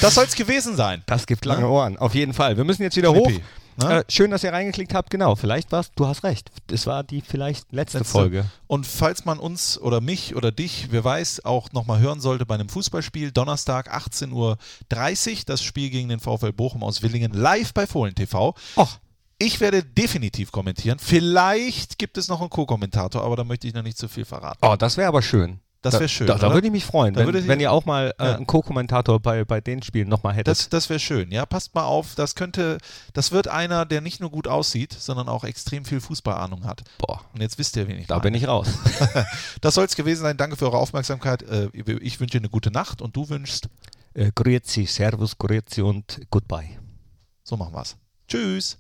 [SPEAKER 2] das soll es gewesen sein.
[SPEAKER 1] Das gibt lange Ohren, auf jeden Fall. Wir müssen jetzt wieder
[SPEAKER 2] Knippi,
[SPEAKER 1] hoch.
[SPEAKER 2] Ne?
[SPEAKER 1] Äh, schön, dass ihr reingeklickt habt. Genau, vielleicht war's, du hast recht. Es war die vielleicht letzte,
[SPEAKER 2] Letzte.
[SPEAKER 1] Folge.
[SPEAKER 2] Und falls man uns oder mich oder dich, wer weiß, auch nochmal hören sollte bei einem Fußballspiel, Donnerstag 18.30 Uhr, das Spiel gegen den VfL Bochum aus Willingen, live bei Fohlen TV.
[SPEAKER 1] Och,
[SPEAKER 2] Ich werde definitiv kommentieren. Vielleicht gibt es noch einen Co-Kommentator, aber da möchte ich noch nicht zu viel verraten.
[SPEAKER 1] oh, das wäre aber schön.
[SPEAKER 2] Das
[SPEAKER 1] Da-
[SPEAKER 2] wäre schön,
[SPEAKER 1] Da, da würde ich mich freuen, wenn,
[SPEAKER 2] ich-
[SPEAKER 1] wenn ihr auch mal äh,
[SPEAKER 2] Ja.
[SPEAKER 1] einen Co-Kommentator bei, bei den Spielen nochmal hättet.
[SPEAKER 2] Das, das wäre schön, ja. Passt mal auf, das könnte, das wird einer, der nicht nur gut aussieht, sondern auch extrem viel Fußballahnung hat.
[SPEAKER 1] Boah,
[SPEAKER 2] Und jetzt wisst ihr, wen ich
[SPEAKER 1] da
[SPEAKER 2] meine.
[SPEAKER 1] bin ich raus. (laughs) (laughs)
[SPEAKER 2] Das soll es gewesen sein. Danke für eure Aufmerksamkeit. Äh, Ich wünsche eine gute Nacht und du wünschst,
[SPEAKER 1] äh, grüezi, servus, grüezi und goodbye.
[SPEAKER 2] so machen wir's. Tschüss.